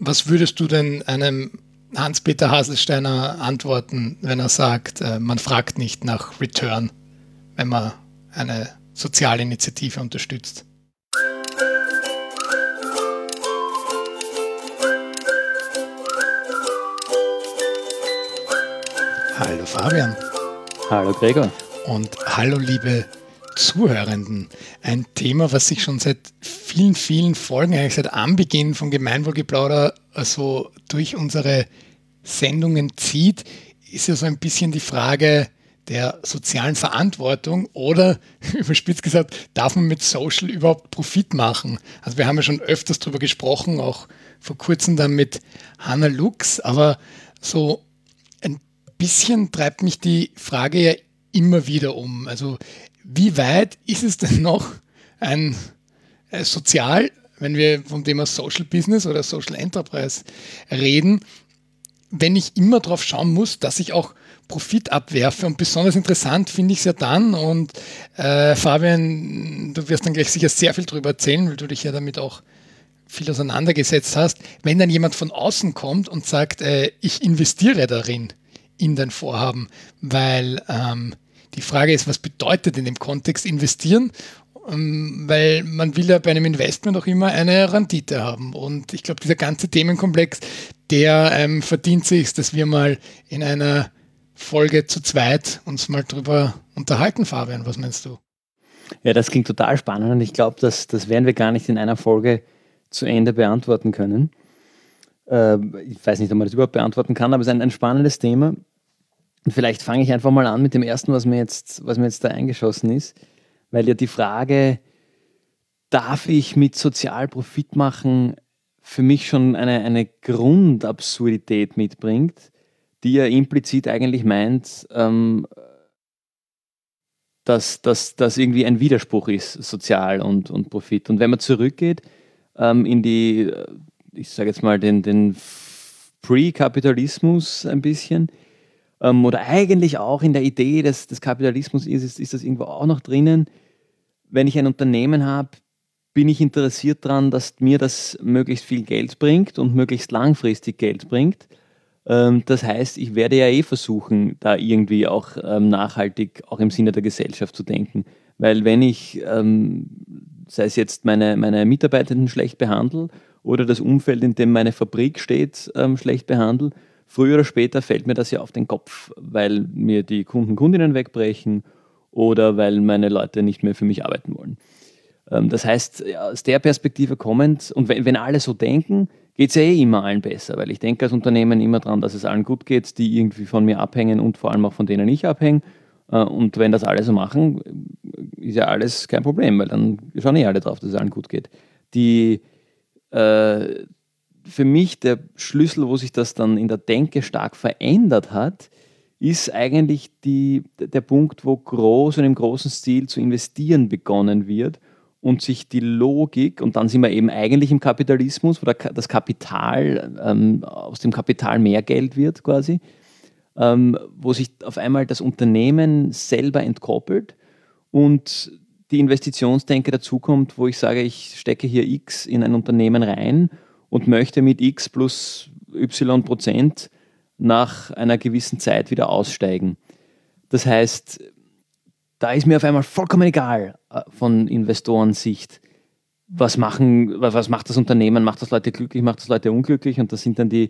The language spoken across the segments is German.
was würdest du denn einem Hans-Peter Haselsteiner antworten, wenn er sagt, äh, man fragt nicht nach Return, wenn man eine soziale Initiative unterstützt? Hallo Fabian. Hallo Gregor. Und hallo liebe Zuhörenden. Ein Thema, was sich schon seit vielen, vielen Folgen, eigentlich seit Anbeginn von Gemeinwohlgeplauder, also durch unsere Sendungen zieht, ist ja so ein bisschen die Frage der sozialen Verantwortung oder, überspitzt gesagt, darf man mit Social überhaupt Profit machen? Also wir haben ja schon öfters darüber gesprochen, auch vor kurzem dann mit Hannah Lux, aber so ein bisschen treibt mich die Frage ja immer wieder um. Also wie weit ist es denn noch ein äh, sozial, wenn wir vom Thema Social Business oder Social Enterprise reden, wenn ich immer darauf schauen muss, dass ich auch Profit abwerfe. Und besonders interessant finde ich es ja dann. Und äh, Fabian, du wirst dann gleich sicher sehr viel darüber erzählen, weil du dich ja damit auch viel auseinandergesetzt hast. Wenn dann jemand von außen kommt und sagt, äh, ich investiere darin in dein Vorhaben, weil ähm, die Frage ist, was bedeutet in dem Kontext investieren? Ähm, weil man will ja bei einem Investment auch immer eine Rendite haben. Und ich glaube, dieser ganze Themenkomplex, der ähm, verdient sich, dass wir mal in einer Folge zu zweit uns mal drüber unterhalten, Fabian. Was meinst du? Ja, das klingt total spannend und ich glaube, das, das werden wir gar nicht in einer Folge zu Ende beantworten können. Äh, ich weiß nicht, ob man das überhaupt beantworten kann, aber es ist ein, ein spannendes Thema. Und vielleicht fange ich einfach mal an mit dem ersten, was mir jetzt, was mir jetzt da eingeschossen ist, weil ja die Frage, darf ich mit sozial Profit machen, für mich schon eine, eine Grundabsurdität mitbringt, die ja implizit eigentlich meint, ähm, dass das irgendwie ein Widerspruch ist, sozial und, und Profit. Und wenn man zurückgeht ähm, in die, ich sage jetzt mal, den, den Pre-Kapitalismus ein bisschen, ähm, oder eigentlich auch in der Idee des, des Kapitalismus ist, ist, ist das irgendwo auch noch drinnen. Wenn ich ein Unternehmen habe, bin ich interessiert daran, dass mir das möglichst viel Geld bringt und möglichst langfristig Geld bringt. Ähm, das heißt, ich werde ja eh versuchen, da irgendwie auch ähm, nachhaltig, auch im Sinne der Gesellschaft zu denken. Weil wenn ich, ähm, sei es jetzt meine, meine Mitarbeitenden schlecht behandle oder das Umfeld, in dem meine Fabrik steht, schlecht behandle, früher oder später fällt mir das ja auf den Kopf, weil mir die Kunden, Kundinnen wegbrechen oder weil meine Leute nicht mehr für mich arbeiten wollen. Ähm, das heißt, aus der Perspektive kommend, und wenn, alle so denken, geht es ja eh immer allen besser, weil ich denke als Unternehmen immer daran, dass es allen gut geht, die irgendwie von mir abhängen und vor allem auch von denen ich abhänge. Äh, und wenn das alle so machen, ist ja alles kein Problem, weil dann schauen eh alle drauf, dass es allen gut geht. Die, äh, für mich der Schlüssel, wo sich das dann in der Denke stark verändert hat, ist eigentlich die, der Punkt, wo groß und im großen Stil zu investieren begonnen wird und sich die Logik, und dann sind wir eben eigentlich im Kapitalismus, wo das Kapital, ähm, aus dem Kapital mehr Geld wird quasi, ähm, wo sich auf einmal das Unternehmen selber entkoppelt und die Investitionsdenke dazukommt, wo ich sage, ich stecke hier X in ein Unternehmen rein und möchte mit x plus y Prozent nach einer gewissen Zeit wieder aussteigen. Das heißt, da ist mir auf einmal vollkommen egal äh, von Investorensicht, was, machen, was macht das Unternehmen, macht das Leute glücklich, macht das Leute unglücklich und das sind dann die,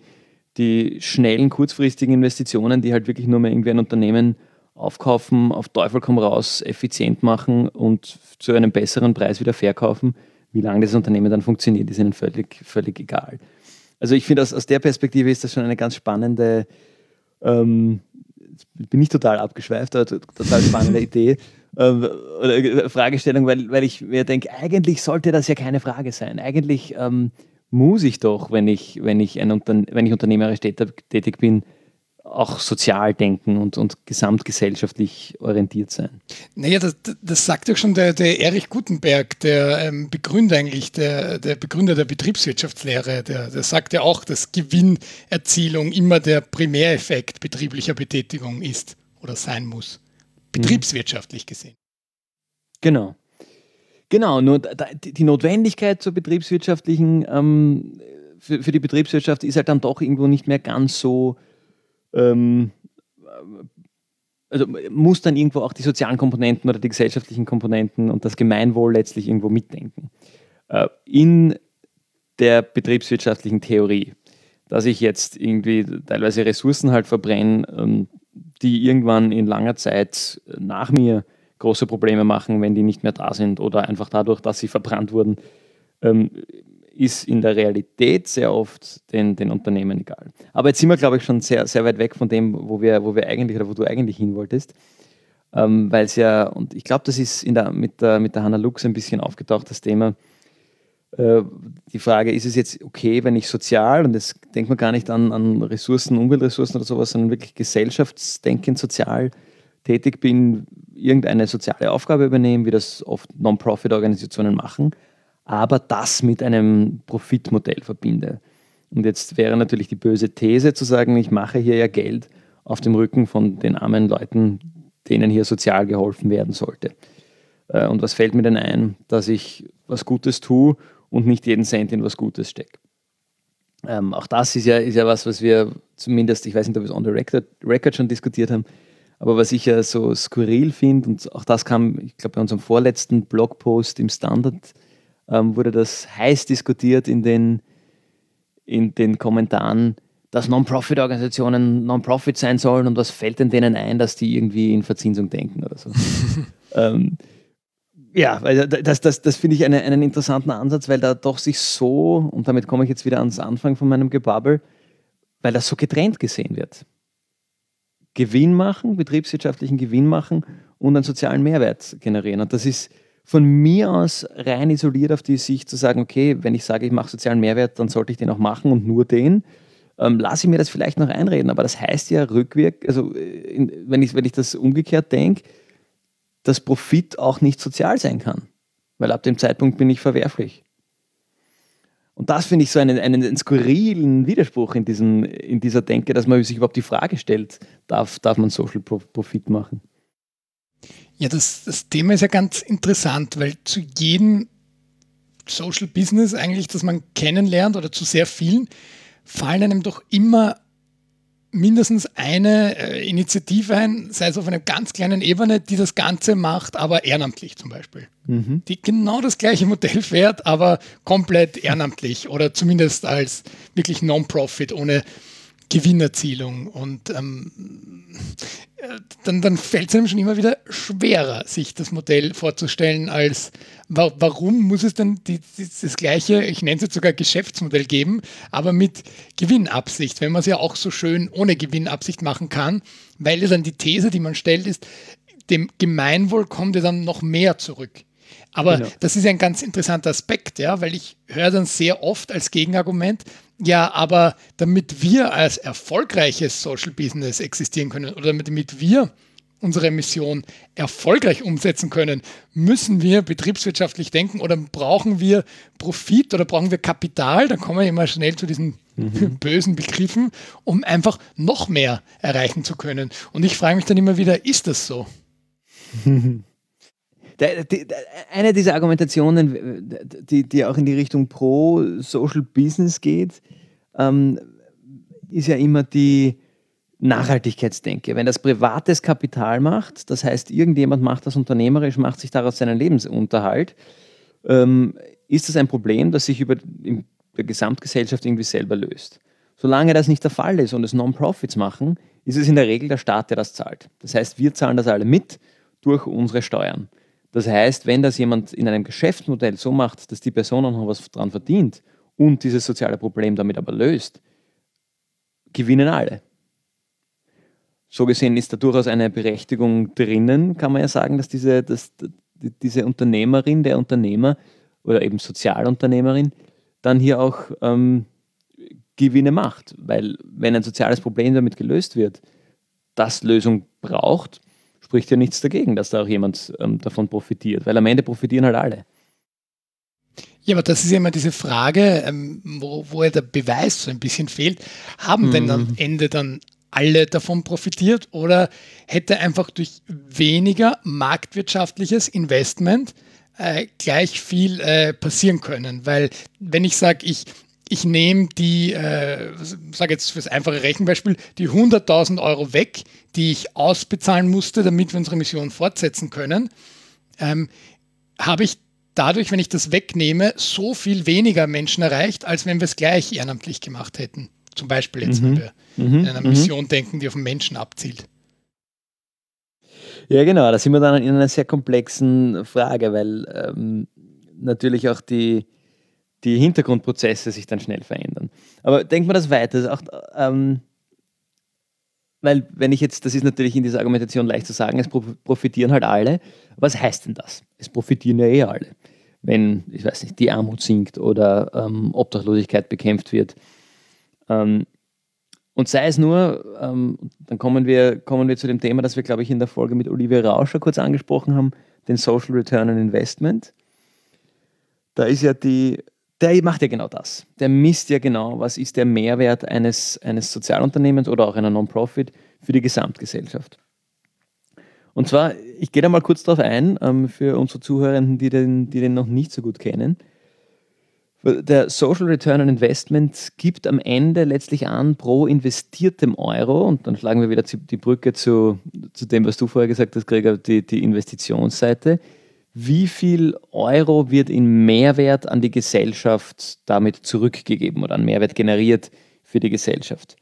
die schnellen, kurzfristigen Investitionen, die halt wirklich nur mehr irgendwie ein Unternehmen aufkaufen, auf Teufel komm raus, effizient machen und zu einem besseren Preis wieder verkaufen wie lange das Unternehmen dann funktioniert, ist ihnen völlig, völlig egal. Also ich finde, aus, aus der Perspektive ist das schon eine ganz spannende, ähm, bin ich total abgeschweift, aber total spannende Idee ähm, oder äh, Fragestellung, weil, weil ich mir denke, eigentlich sollte das ja keine Frage sein. Eigentlich ähm, muss ich doch, wenn ich, wenn ich, ein Unterne wenn ich unternehmerisch tätig bin, auch sozial denken und, und gesamtgesellschaftlich orientiert sein. Naja, das, das sagt ja schon der, der Erich Gutenberg, der ähm, Begründer eigentlich, der, der Begründer der Betriebswirtschaftslehre, der, der sagt ja auch, dass Gewinnerzielung immer der Primäreffekt betrieblicher Betätigung ist oder sein muss. Betriebswirtschaftlich gesehen. Genau. Genau, nur die Notwendigkeit zur betriebswirtschaftlichen ähm, für, für die Betriebswirtschaft ist halt dann doch irgendwo nicht mehr ganz so, ähm, also muss dann irgendwo auch die sozialen Komponenten oder die gesellschaftlichen Komponenten und das Gemeinwohl letztlich irgendwo mitdenken. Äh, in der betriebswirtschaftlichen Theorie, dass ich jetzt irgendwie teilweise Ressourcen halt verbrenne, ähm, die irgendwann in langer Zeit nach mir große Probleme machen, wenn die nicht mehr da sind oder einfach dadurch, dass sie verbrannt wurden, ähm, ist in der Realität sehr oft den, den Unternehmen egal. Aber jetzt sind wir, glaube ich, schon sehr, sehr weit weg von dem, wo wir, wo wir eigentlich oder wo du eigentlich hin wolltest. Ähm, Weil es ja, und ich glaube, das ist in der, mit, der, mit der Hannah Lux ein bisschen aufgetaucht, das Thema. Äh, die Frage, ist es jetzt okay, wenn ich sozial, und das denkt man gar nicht an, an Ressourcen, Umweltressourcen oder sowas, sondern wirklich gesellschaftsdenkend sozial tätig bin, irgendeine soziale Aufgabe übernehmen, wie das oft Non-Profit-Organisationen machen, aber das mit einem Profitmodell verbinde. Und jetzt wäre natürlich die böse These zu sagen, ich mache hier ja Geld auf dem Rücken von den armen Leuten, denen hier sozial geholfen werden sollte. Äh, und was fällt mir denn ein, dass ich was Gutes tue und nicht jeden Cent in was Gutes stecke? Ähm, auch das ist ja, ist ja was, was wir zumindest, ich weiß nicht, ob wir es on the record, record schon diskutiert haben, aber was ich ja so skurril finde, und auch das kam, ich glaube, bei unserem vorletzten Blogpost im Standard, ähm, wurde das heiß diskutiert in den, in den Kommentaren, dass Non-Profit-Organisationen Non-Profit sein sollen und was fällt denn denen ein, dass die irgendwie in Verzinsung denken oder so. ähm, ja, weil das, das, das finde ich eine, einen interessanten Ansatz, weil da doch sich so, und damit komme ich jetzt wieder ans Anfang von meinem Gebabbel, weil das so getrennt gesehen wird. Gewinn machen, betriebswirtschaftlichen Gewinn machen und einen sozialen Mehrwert generieren. Und das ist von mir aus rein isoliert auf die Sicht zu sagen, okay, wenn ich sage, ich mache sozialen Mehrwert, dann sollte ich den auch machen und nur den. Ähm, lasse ich mir das vielleicht noch einreden, aber das heißt ja rückwirk, also äh, in, wenn, ich, wenn ich das umgekehrt denke, dass Profit auch nicht sozial sein kann, weil ab dem Zeitpunkt bin ich verwerflich. Und das finde ich so einen, einen, skurrilen Widerspruch in, diesem, in dieser Denke, dass man sich überhaupt die Frage stellt, darf, darf man Social Profit machen? Ja, das, das Thema ist ja ganz interessant, weil zu jedem Social Business eigentlich, das man kennenlernt oder zu sehr vielen, fallen einem doch immer mindestens eine äh, Initiative ein, sei es auf einer ganz kleinen Ebene, die das Ganze macht, aber ehrenamtlich zum Beispiel. Mhm. Die genau das gleiche Modell fährt, aber komplett ehrenamtlich oder zumindest als wirklich Non-Profit, ohne Gewinnerzielung. Und ähm, äh, dann, dann fällt es einem schon immer wieder schwerer, sich das Modell vorzustellen, als wa warum muss es denn die, die, das gleiche, ich nenne es jetzt sogar Geschäftsmodell geben, aber mit Gewinnabsicht, wenn man es ja auch so schön ohne Gewinnabsicht machen kann, weil dann die These, die man stellt, ist, dem Gemeinwohl kommt ja dann noch mehr zurück. Aber genau. das ist ein ganz interessanter Aspekt, ja, weil ich höre dann sehr oft als Gegenargument, ja, aber damit wir als erfolgreiches Social Business existieren können oder damit wir unsere Mission erfolgreich umsetzen können, müssen wir betriebswirtschaftlich denken oder brauchen wir Profit oder brauchen wir Kapital, dann kommen wir immer schnell zu diesen mhm. bösen Begriffen, um einfach noch mehr erreichen zu können. Und ich frage mich dann immer wieder, ist das so? Der, die, eine dieser Argumentationen, die, die auch in die Richtung pro Social Business geht, ähm, ist ja immer die Nachhaltigkeitsdenke. Wenn das privates Kapital macht, das heißt, irgendjemand macht das unternehmerisch, macht sich daraus seinen Lebensunterhalt, ähm, ist das ein Problem, das sich über in der Gesamtgesellschaft irgendwie selber löst. Solange das nicht der Fall ist und es Non-Profits machen, ist es in der Regel der Staat, der das zahlt. Das heißt, wir zahlen das alle mit durch unsere Steuern. Das heißt, wenn das jemand in einem Geschäftsmodell so macht, dass die Person auch noch was dran verdient und dieses soziale Problem damit aber löst, gewinnen alle. So gesehen ist da durchaus eine Berechtigung drinnen, kann man ja sagen, dass diese, dass diese Unternehmerin, der Unternehmer oder eben Sozialunternehmerin dann hier auch ähm, Gewinne macht. Weil wenn ein soziales Problem damit gelöst wird, das Lösung braucht, spricht ja nichts dagegen, dass da auch jemand ähm, davon profitiert, weil am Ende profitieren halt alle. Ja, aber das ist ja immer diese Frage, ähm, wo, wo ja der Beweis so ein bisschen fehlt. Haben mhm. denn am Ende dann alle davon profitiert oder hätte einfach durch weniger marktwirtschaftliches Investment äh, gleich viel äh, passieren können? Weil wenn ich sage, ich ich nehme die, äh, sage jetzt fürs einfache Rechenbeispiel, die 100.000 Euro weg, die ich ausbezahlen musste, damit wir unsere Mission fortsetzen können, ähm, habe ich dadurch, wenn ich das wegnehme, so viel weniger Menschen erreicht, als wenn wir es gleich ehrenamtlich gemacht hätten. Zum Beispiel jetzt, mhm. wenn wir mhm. in einer mhm. Mission denken, die auf den Menschen abzielt. Ja, genau, da sind wir dann in einer sehr komplexen Frage, weil ähm, natürlich auch die, die Hintergrundprozesse sich dann schnell verändern. Aber denkt man das weiter, auch, ähm, weil wenn ich jetzt, das ist natürlich in dieser Argumentation leicht zu sagen, es profitieren halt alle. Was heißt denn das? Es profitieren ja eh alle. Wenn, ich weiß nicht, die Armut sinkt oder ähm, Obdachlosigkeit bekämpft wird. Ähm, und sei es nur, ähm, dann kommen wir, kommen wir zu dem Thema, das wir, glaube ich, in der Folge mit Olivia Rauscher kurz angesprochen haben, den Social Return on Investment. Da ist ja die, der macht ja genau das. Der misst ja genau, was ist der Mehrwert eines, eines Sozialunternehmens oder auch einer Non-Profit für die Gesamtgesellschaft. Und zwar, ich gehe da mal kurz drauf ein, ähm, für unsere Zuhörenden, die den, die den noch nicht so gut kennen. Der Social Return on Investment gibt am Ende letztlich an, pro investiertem Euro, und dann schlagen wir wieder die Brücke zu, zu dem, was du vorher gesagt hast, Gregor, die, die Investitionsseite, wie viel Euro wird in Mehrwert an die Gesellschaft damit zurückgegeben oder an Mehrwert generiert für die Gesellschaft.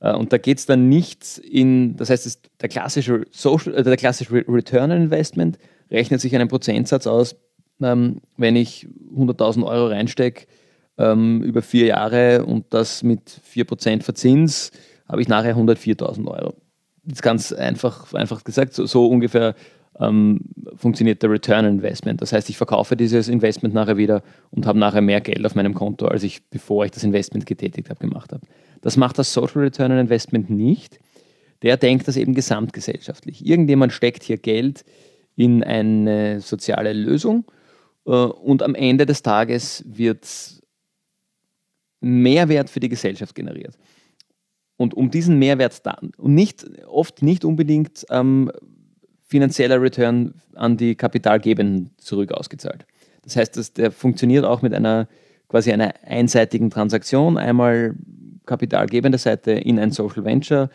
Äh, und da geht es dann nicht in, das heißt, der klassische, Social, äh, der klassische Return on Investment rechnet sich einen Prozentsatz aus, ähm, wenn ich 100.000 Euro reinstecke ähm, über vier Jahre und das mit 4% Verzins, habe ich nachher 104.000 Euro. Das ist ganz einfach, einfach gesagt, so, so ungefähr ähm, funktioniert der Return Investment. Das heißt, ich verkaufe dieses Investment nachher wieder und habe nachher mehr Geld auf meinem Konto, als ich, bevor ich das Investment getätigt habe, gemacht habe. Das macht das Social Return Investment nicht. Der denkt das eben gesamtgesellschaftlich. Irgendjemand steckt hier Geld in eine soziale Lösung äh, und am Ende des Tages wird Mehrwert für die Gesellschaft generiert. Und um diesen Mehrwert dann, und nicht, oft nicht unbedingt ähm, finanzieller Return an die Kapitalgebenden zurück ausgezahlt. Das heißt, dass der funktioniert auch mit einer quasi einer einseitigen Transaktion. Einmal kapitalgebende Seite in ein Social Venture,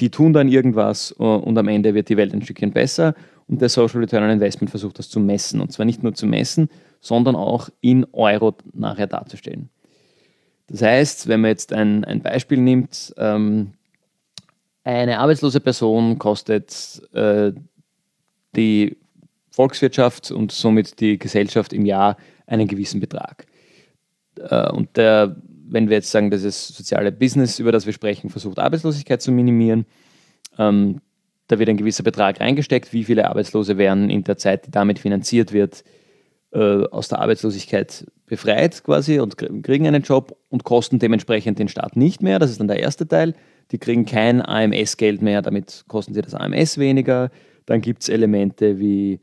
die tun dann irgendwas äh, und am Ende wird die Welt ein Stückchen besser. Und der Social Return on Investment versucht das zu messen. Und zwar nicht nur zu messen, sondern auch in Euro nachher darzustellen. Das heißt, wenn man jetzt ein, ein Beispiel nimmt, ähm, eine arbeitslose Person kostet äh, die Volkswirtschaft und somit die Gesellschaft im Jahr einen gewissen Betrag. Äh, und der, wenn wir jetzt sagen, dass das soziale Business, über das wir sprechen, versucht, Arbeitslosigkeit zu minimieren, ähm, da wird ein gewisser Betrag reingesteckt, wie viele Arbeitslose werden in der Zeit, die damit finanziert wird, äh, aus der Arbeitslosigkeit befreit quasi und kriegen einen Job und kosten dementsprechend den Staat nicht mehr. Das ist dann der erste Teil. Die kriegen kein AMS-Geld mehr, damit kosten sie das AMS weniger. Dann gibt es Elemente wie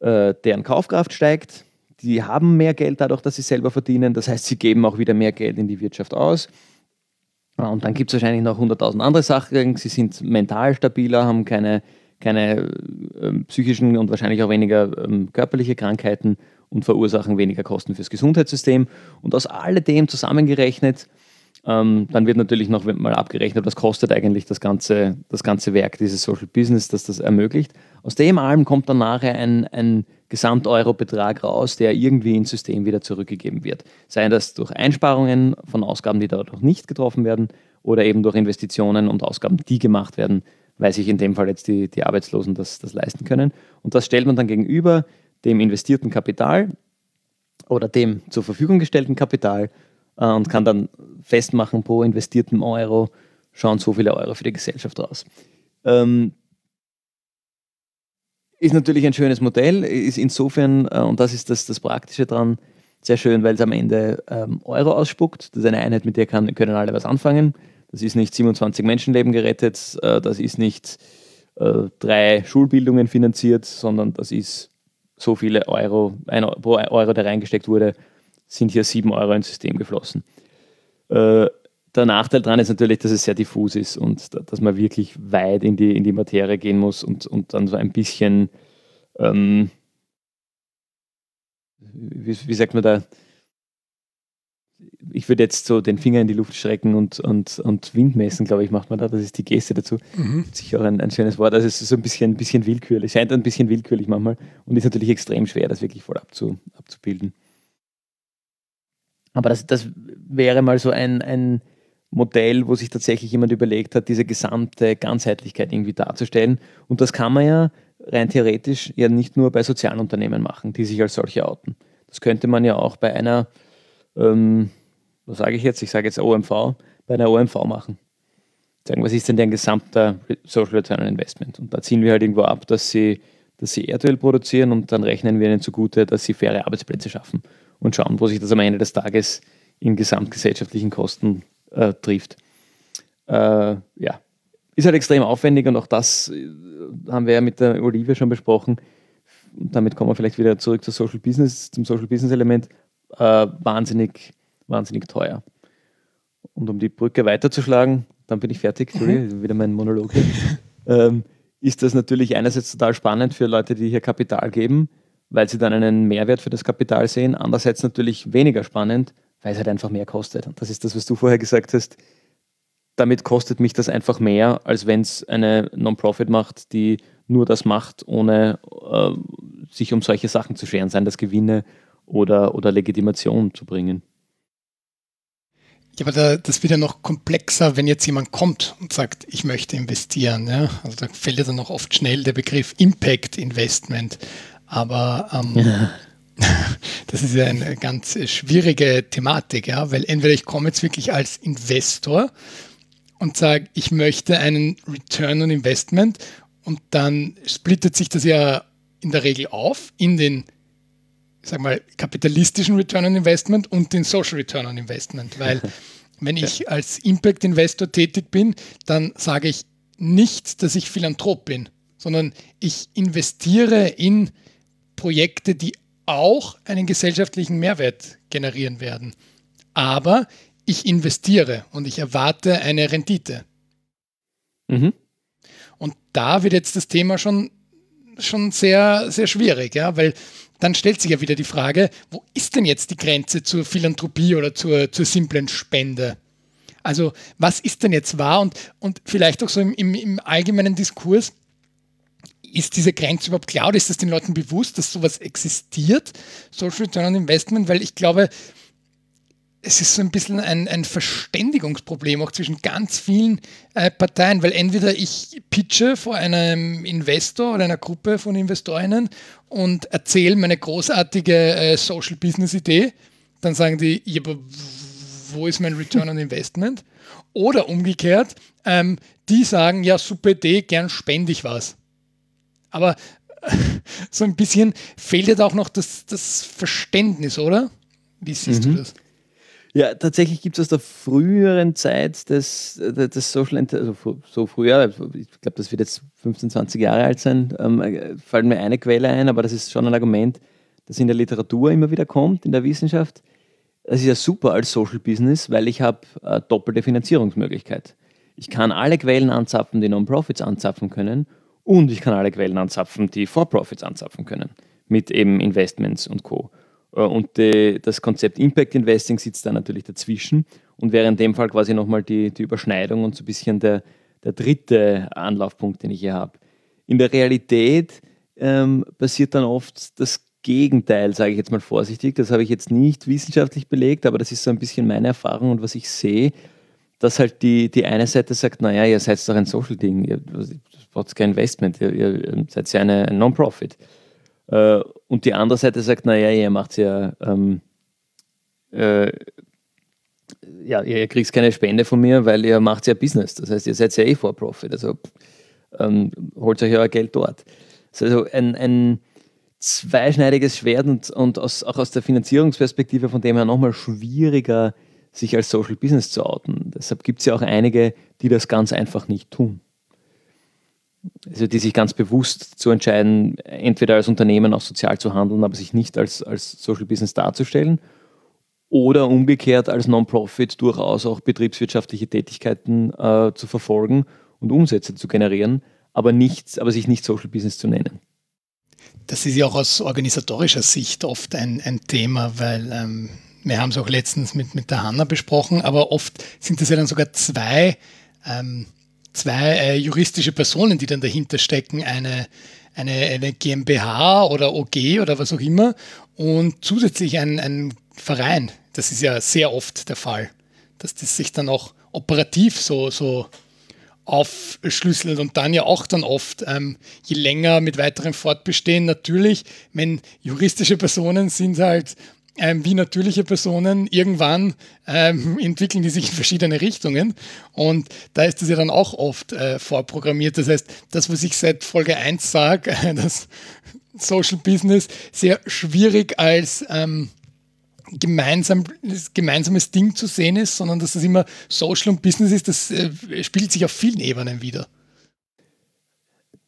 äh, deren Kaufkraft steigt. Die haben mehr Geld dadurch, dass sie selber verdienen. Das heißt, sie geben auch wieder mehr Geld in die Wirtschaft aus. Und dann gibt es wahrscheinlich noch 100.000 andere Sachen. Sie sind mental stabiler, haben keine, keine äh, psychischen und wahrscheinlich auch weniger äh, körperliche Krankheiten und verursachen weniger Kosten fürs Gesundheitssystem. Und aus alledem zusammengerechnet ähm, dann wird natürlich noch mal abgerechnet, was kostet eigentlich das ganze, das ganze Werk, dieses Social Business, das das ermöglicht. Aus dem allem kommt dann nachher ein, ein Gesamt-Euro-Betrag raus, der irgendwie ins System wieder zurückgegeben wird. Sei das durch Einsparungen von Ausgaben, die dadurch nicht getroffen werden, oder eben durch Investitionen und Ausgaben, die gemacht werden, weil sich in dem Fall jetzt die, die Arbeitslosen das, das leisten können. Und das stellt man dann gegenüber dem investierten Kapital oder dem zur Verfügung gestellten Kapital äh, und kann dann festmachen, pro investierten Euro schauen so viele Euro für die Gesellschaft raus. Ähm, ist natürlich ein schönes Modell, ist insofern, äh, und das ist das, das Praktische dran, sehr schön, weil es am Ende ähm, Euro ausspuckt. Das ist eine Einheit, mit der kann, können alle was anfangen. Das ist nicht 27 Menschenleben gerettet, äh, das ist nicht äh, drei Schulbildungen finanziert, sondern das ist so viele Euro, ein, pro Euro, der reingesteckt wurde, sind hier 7 Euro ins System geflossen. Äh, der Nachteil daran ist natürlich, dass es sehr diffus ist und dass man wirklich weit in die, in die Materie gehen muss und, und dann so ein bisschen, ähm, wie, wie, sagt man da, ich würde jetzt so den Finger in die Luft strecken und, und, und Wind messen, glaube ich, macht man da. Das ist die Geste dazu. Mhm. Sicher auch ein, ein, schönes Wort. Also es ist so ein bisschen, bisschen willkürlich. Scheint ein bisschen willkürlich manchmal und ist natürlich extrem schwer, das wirklich voll abzu, abzubilden. Aber das, das wäre mal so ein, ein Modell, wo sich tatsächlich jemand überlegt hat, diese gesamte Ganzheitlichkeit irgendwie darzustellen. Und das kann man ja rein theoretisch ja nicht nur bei sozialen Unternehmen machen, die sich als solche outen. Das könnte man ja auch bei einer, ähm, was sage ich jetzt? Ich sage jetzt OMV, bei einer OMV machen. Sagen, was ist denn deren gesamter Social Return on Investment? Und da ziehen wir halt irgendwo ab, dass sie, dass sie Erdöl produzieren und dann rechnen wir ihnen zugute, dass sie faire Arbeitsplätze schaffen und schauen, wo sich das am Ende des Tages in gesamtgesellschaftlichen Kosten äh, trifft. Äh, ja, ist halt extrem aufwendig und auch das äh, haben wir ja mit der Olivia schon besprochen. Und damit kommen wir vielleicht wieder zurück zur Social Business, zum Social Business Element. Äh, wahnsinnig, wahnsinnig teuer. Und um die Brücke weiterzuschlagen, dann bin ich fertig, mhm. wieder mein Monolog ähm, ist das natürlich einerseits total spannend für Leute, die hier Kapital geben, weil sie dann einen Mehrwert für das Kapital sehen. Andererseits natürlich weniger spannend, weil es halt einfach mehr kostet. Und das ist das, was du vorher gesagt hast. Damit kostet mich das einfach mehr, als wenn es eine Non-Profit macht, die nur das macht, ohne äh, sich um solche Sachen zu scheren, seien das Gewinne oder, oder Legitimation zu bringen. Ja, aber da, das wird ja noch komplexer, wenn jetzt jemand kommt und sagt, ich möchte investieren. Ja? Also da fällt ja dann noch oft schnell der Begriff Impact Investment. Aber ähm, ja. das ist ja eine ganz schwierige Thematik, ja, weil entweder ich komme jetzt wirklich als Investor und sage, ich möchte einen Return on Investment und dann splittet sich das ja in der Regel auf in den sag mal, kapitalistischen Return on Investment und den Social Return on Investment. Weil wenn ich als Impact Investor tätig bin, dann sage ich nicht, dass ich Philanthrop bin, sondern ich investiere in Projekte, die auch einen gesellschaftlichen Mehrwert generieren werden. Aber ich investiere und ich erwarte eine Rendite. Mhm. Und da wird jetzt das Thema schon, schon sehr, sehr schwierig, ja, weil dann stellt sich ja wieder die Frage, wo ist denn jetzt die Grenze zur Philanthropie oder zur, zur simplen Spende? Also was ist denn jetzt wahr und, und vielleicht auch so im, im, im allgemeinen Diskurs, ist diese Grenze überhaupt klar oder ist das den Leuten bewusst, dass sowas existiert, Social Return on Investment? Weil ich glaube, es ist so ein bisschen ein, ein Verständigungsproblem auch zwischen ganz vielen äh, Parteien, weil entweder ich pitche vor einem Investor oder einer Gruppe von Investorinnen und erzähle meine großartige äh, Social Business Idee, dann sagen die, ja, aber wo ist mein Return on Investment? Oder umgekehrt, ähm, die sagen, ja, super Idee, gern spende ich was. Aber so ein bisschen fehlt jetzt auch noch das, das Verständnis, oder? Wie siehst mhm. du das? Ja, tatsächlich gibt es aus der früheren Zeit des, des Social, also so früher, ich glaube, das wird jetzt 15, 20 Jahre alt sein, ähm, äh, fällt mir eine Quelle ein, aber das ist schon ein Argument, das in der Literatur immer wieder kommt, in der Wissenschaft. Das ist ja super als Social Business, weil ich habe äh, doppelte Finanzierungsmöglichkeit. Ich kann alle Quellen anzapfen, die Non-Profits anzapfen können und ich kann alle Quellen anzapfen, die For-Profits anzapfen können, mit eben Investments und Co. Äh, und die, das Konzept Impact Investing sitzt da natürlich dazwischen und wäre in dem Fall quasi nochmal die, die Überschneidung und so ein bisschen der, der dritte Anlaufpunkt, den ich hier habe. In der Realität ähm, passiert dann oft das Gegenteil, sage ich jetzt mal vorsichtig. Das habe ich jetzt nicht wissenschaftlich belegt, aber das ist so ein bisschen meine Erfahrung und was ich sehe, dass halt die, die eine Seite sagt, naja, ihr seid doch ein Social-Ding, braucht kein Investment, ihr, ihr seid ja eine, ein Non-Profit. Äh, und die andere Seite sagt, naja, ihr macht ja, ähm, äh, ja, ihr kriegt keine Spende von mir, weil ihr macht ja Business. Das heißt, ihr seid ja eh for Profit. Also ähm, holt euch euer Geld dort. Das ist also ein, ein zweischneidiges Schwert und, und aus, auch aus der Finanzierungsperspektive von dem her nochmal schwieriger, sich als Social Business zu outen. Deshalb gibt es ja auch einige, die das ganz einfach nicht tun also die sich ganz bewusst zu entscheiden, entweder als Unternehmen auch sozial zu handeln, aber sich nicht als, als Social Business darzustellen oder umgekehrt als Non-Profit durchaus auch betriebswirtschaftliche Tätigkeiten äh, zu verfolgen und Umsätze zu generieren, aber, nicht, aber sich nicht Social Business zu nennen. Das ist ja auch aus organisatorischer Sicht oft ein, ein Thema, weil ähm, Wir haben es auch letztens mit, mit der Hanna besprochen, aber oft sind es ja dann sogar zwei, ähm, zwei äh, juristische Personen, die dann dahinter stecken. Eine, eine, eine GmbH oder OG oder was auch immer und zusätzlich ein, ein Verein. Das ist ja sehr oft der Fall, dass das sich dann auch operativ so, so aufschlüsselt und dann ja auch dann oft, ähm, je länger mit weiterem Fortbestehen, natürlich, wenn juristische Personen sind halt ähm, wie natürliche Personen, irgendwann ähm, entwickeln die sich in verschiedene Richtungen und da ist das ja dann auch oft äh, vorprogrammiert. Das heißt, das, was ich seit Folge 1 sage, äh, dass Social Business sehr schwierig als ähm, gemeinsam, gemeinsames Ding zu sehen ist, sondern dass das immer Social und Business ist, das äh, spielt sich auf vielen Ebenen wieder.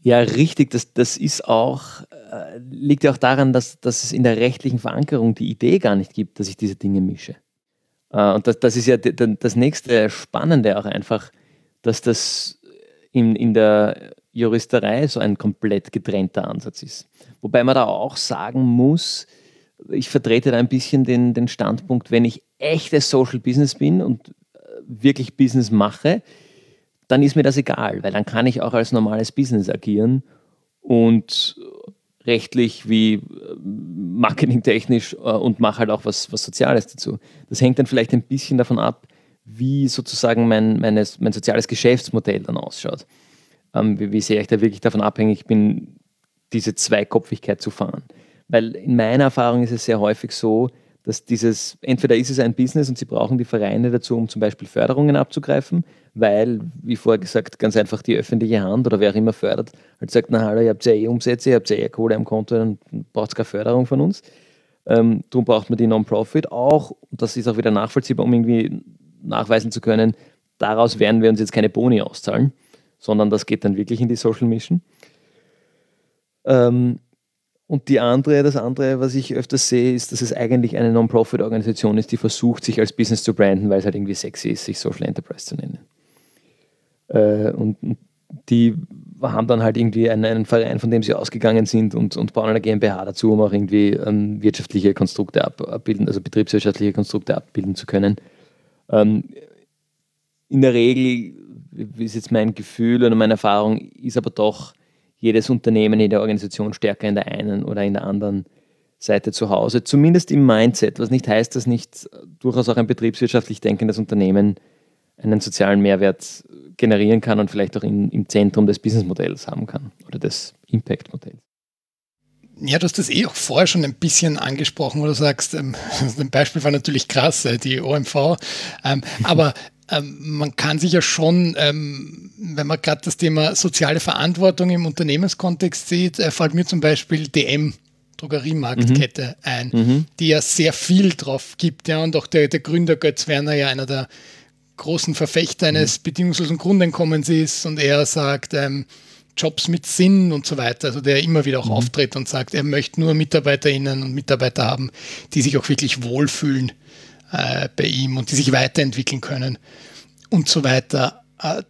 Ja, richtig. Das, das ist auch, äh, liegt ja auch daran, dass, dass es in der rechtlichen Verankerung die Idee gar nicht gibt, dass ich diese Dinge mische. Äh, und das, das ist ja das nächste Spannende auch einfach, dass das in, in der Juristerei so ein komplett getrennter Ansatz ist. Wobei man da auch sagen muss, ich vertrete da ein bisschen den, den Standpunkt, wenn ich echtes Social Business bin und äh, wirklich Business mache, dann ist mir das egal, weil dann kann ich auch als normales Business agieren und rechtlich wie äh, marketingtechnisch äh, und mache halt auch was, was Soziales dazu. Das hängt dann vielleicht ein bisschen davon ab, wie sozusagen mein, meines, mein soziales Geschäftsmodell dann ausschaut. Ähm, wie, wie sehr ich da wirklich davon abhängig bin, diese Zweikopfigkeit zu fahren. Weil in meiner Erfahrung ist es sehr häufig so, dass dieses, entweder ist es ein Business und sie brauchen die Vereine dazu, um zum Beispiel Förderungen abzugreifen, weil, wie vorher gesagt, ganz einfach die öffentliche Hand oder wer auch immer fördert, halt sagt, na hallo, ihr habt ja eh Umsätze, ihr habt ja eh Kohle am Konto, dann braucht es keine Förderung von uns. Ähm, darum braucht man die Non-Profit auch, und das ist auch wieder nachvollziehbar, um irgendwie nachweisen zu können, daraus werden wir uns jetzt keine Boni auszahlen, sondern das geht dann wirklich in die Social Mission. Ähm, und die andere, das andere, was ich öfters sehe, ist, dass es eigentlich eine Non-Profit-Organisation ist, die versucht, sich als Business zu branden, weil es halt irgendwie sexy ist, sich Social Enterprise zu nennen. Äh, und die haben dann halt irgendwie einen, Verein, von dem sie ausgegangen sind und, und bauen eine GmbH dazu, um auch irgendwie ähm, wirtschaftliche Konstrukte ab, abbilden, also betriebswirtschaftliche Konstrukte abbilden zu können. Ähm, in der Regel ist jetzt mein Gefühl oder meine Erfahrung, ist aber doch jedes Unternehmen in der Organisation stärker in der einen oder in der anderen Seite zu Hause, zumindest im Mindset, was nicht heißt, dass nicht durchaus auch ein betriebswirtschaftlich denkendes Unternehmen einen sozialen Mehrwert generieren kann und vielleicht auch in, im Zentrum des Businessmodells haben kann oder des Impact-Modells. Ja, du hast das eh auch vorher schon ein bisschen angesprochen, wo du sagst, ähm, ein Beispiel war natürlich krass, äh, die OMV, ähm, aber ähm, man kann sich ja schon, ähm, wenn man gerade das Thema soziale Verantwortung im Unternehmenskontext sieht, äh, fällt mir zum Beispiel DM, Drogeriemarktkette, mhm. ein, mhm. die ja sehr viel drauf gibt. Ja, und auch der, der Gründer Götz Werner ja einer der großen Verfechter eines mhm. bedingungslosen Grundeinkommens ist und er sagt, ähm, Jobs mit Sinn und so weiter, also der immer wieder auch mhm. auftritt und sagt, er möchte nur MitarbeiterInnen und Mitarbeiter haben, die sich auch wirklich wohlfühlen äh, bei ihm und die sich weiterentwickeln können und so weiter. Äh,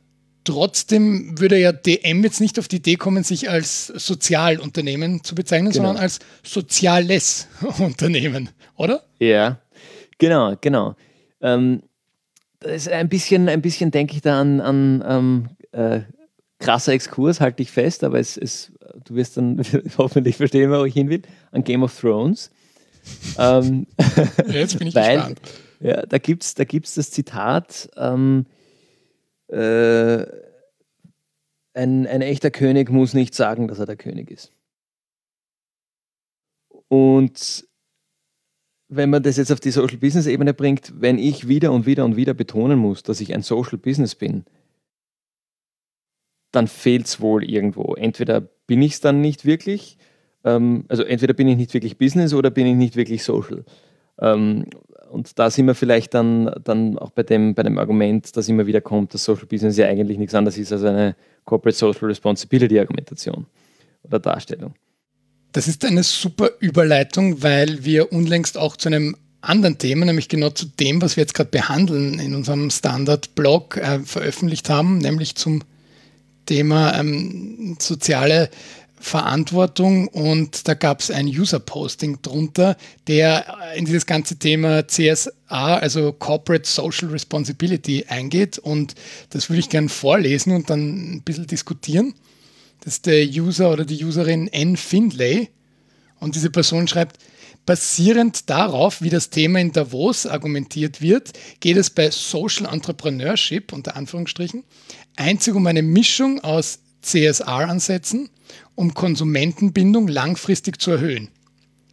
trotzdem würde ja DM jetzt nicht auf die Idee kommen, sich als Sozialunternehmen zu bezeichnen, genau. sondern als soziales Unternehmen, oder? Ja, genau, genau. Ähm, das ist ein bisschen, ein bisschen denke ich da an, an ähm, äh, krasser Exkurs, halte ich fest, aber es, es, du wirst dann hoffentlich verstehen, wo ich hin will, an Game of Thrones. Ähm, Jetzt bin ich weil, gespannt. Ja, da gibt es da gibt's das Zitat, ähm, äh, ein, ein echter König muss nicht sagen, dass er der König ist. Und wenn man das jetzt auf die Social Business Ebene bringt, wenn ich wieder und wieder und wieder betonen muss, dass ich ein Social Business bin, dann fehlt es wohl irgendwo. Entweder bin ich es dann nicht wirklich, ähm, also entweder bin ich nicht wirklich Business oder bin ich nicht wirklich Social. Ähm, und da sind wir vielleicht dann, dann auch bei dem, bei dem Argument, das immer wieder kommt, dass Social Business ja eigentlich nichts anderes ist als eine Corporate Social Responsibility Argumentation oder Darstellung. Das ist eine super Überleitung, weil wir unlängst auch zu einem anderen Thema, nämlich genau zu dem, was wir jetzt gerade behandeln, in unserem Standard-Blog äh, veröffentlicht haben, nämlich zum Thema ähm, soziale Verantwortung und da gab es ein User-Posting drunter, der in dieses ganze Thema CSA, also Corporate Social Responsibility, eingeht und das würde ich gerne vorlesen und dann ein bisschen diskutieren. Das ist der User oder die Userin N. Findlay und diese Person schreibt, Basierend darauf, wie das Thema in Davos argumentiert wird, geht es bei Social Entrepreneurship unter Anführungsstrichen einzig um eine Mischung aus CSR-Ansätzen, um Konsumentenbindung langfristig zu erhöhen.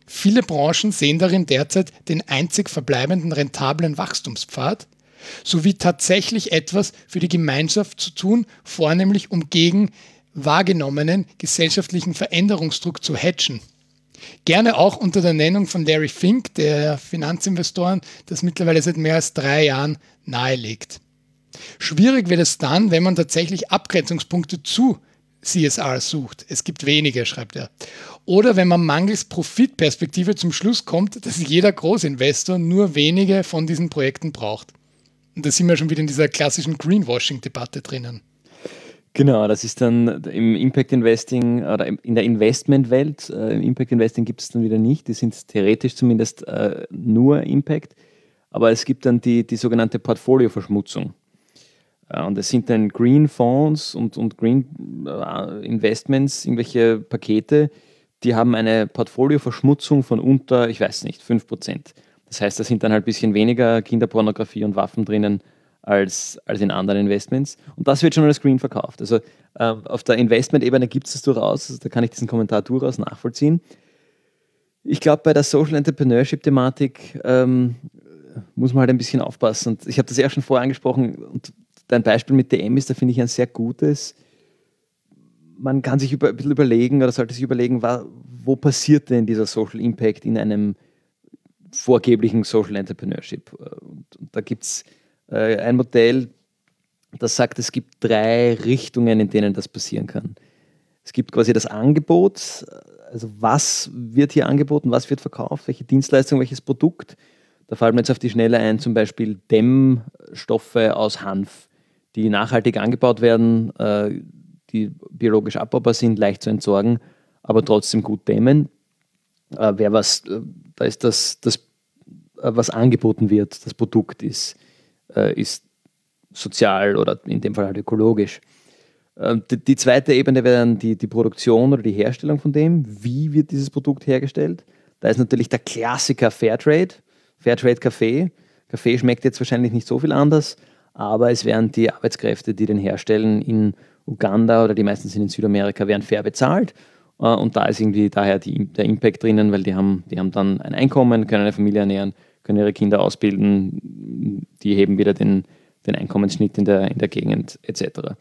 Viele Branchen sehen darin derzeit den einzig verbleibenden rentablen Wachstumspfad, sowie tatsächlich etwas für die Gemeinschaft zu tun, vornehmlich um gegen wahrgenommenen gesellschaftlichen Veränderungsdruck zu hatchen. Gerne auch unter der Nennung von Larry Fink, der Finanzinvestoren, das mittlerweile seit mehr als drei Jahren nahelegt. Schwierig wird es dann, wenn man tatsächlich Abgrenzungspunkte zu CSR sucht. Es gibt wenige, schreibt er. Oder wenn man mangels Profitperspektive zum Schluss kommt, dass jeder Großinvestor nur wenige von diesen Projekten braucht. Und da sind wir schon wieder in dieser klassischen Greenwashing-Debatte drinnen. Genau, das ist dann im Impact Investing oder in der Investmentwelt. Äh, Im Impact Investing gibt es dann wieder nicht. Die sind theoretisch zumindest äh, nur Impact. Aber es gibt dann die, die sogenannte Portfolioverschmutzung. Äh, und es sind dann Green Fonds und, und Green äh, Investments, irgendwelche Pakete, die haben eine Portfolioverschmutzung von unter, ich weiß nicht, 5%. Das heißt, da sind dann halt ein bisschen weniger Kinderpornografie und Waffen drinnen als, als in anderen Investments. Und das wird schon als Green verkauft. Also äh, auf der Investment-Ebene gibt es das durchaus, also da kann ich diesen Kommentar durchaus nachvollziehen. Ich glaube, bei der Social Entrepreneurship-Thematik ähm, muss man halt ein bisschen aufpassen. Und ich habe das ja schon vorher angesprochen und dein Beispiel mit DM ist, da finde ich ein sehr gutes. Man kann sich über, ein bisschen überlegen oder sollte sich überlegen, wo passiert denn dieser Social Impact in einem vorgeblichen Social Entrepreneurship? Und, und da gibt es äh, ein Modell, das sagt, es gibt drei Richtungen, in denen das passieren kann. Es gibt quasi das Angebot, also was wird hier angeboten, was wird verkauft, welche Dienstleistung, welches Produkt. Da fällt mir jetzt auf die Schnelle ein, zum Beispiel Dämmstoffe aus Hanf, die nachhaltig angebaut werden, äh, die biologisch abbaubar sind, leicht zu entsorgen, aber trotzdem gut dämmen. Äh, wer was, da ist das, das, was angeboten wird, das Produkt ist äh, ist sozial oder in dem Fall halt ökologisch. Ähm, die, die, zweite Ebene wäre dann die, die Produktion oder die Herstellung von dem. Wie wird dieses Produkt hergestellt? Da ist natürlich der Klassiker Fairtrade, Fairtrade Kaffee. Kaffee schmeckt jetzt wahrscheinlich nicht so viel anders, aber es werden die Arbeitskräfte, die den herstellen in Uganda oder die meisten sind in Südamerika, werden fair bezahlt. Äh, und da ist irgendwie daher die, der Impact drinnen, weil die haben, die haben dann ein Einkommen, können eine Familie ernähren, können ihre Kinder ausbilden, die heben wieder den, den Einkommensschnitt in der, in der Gegend etc.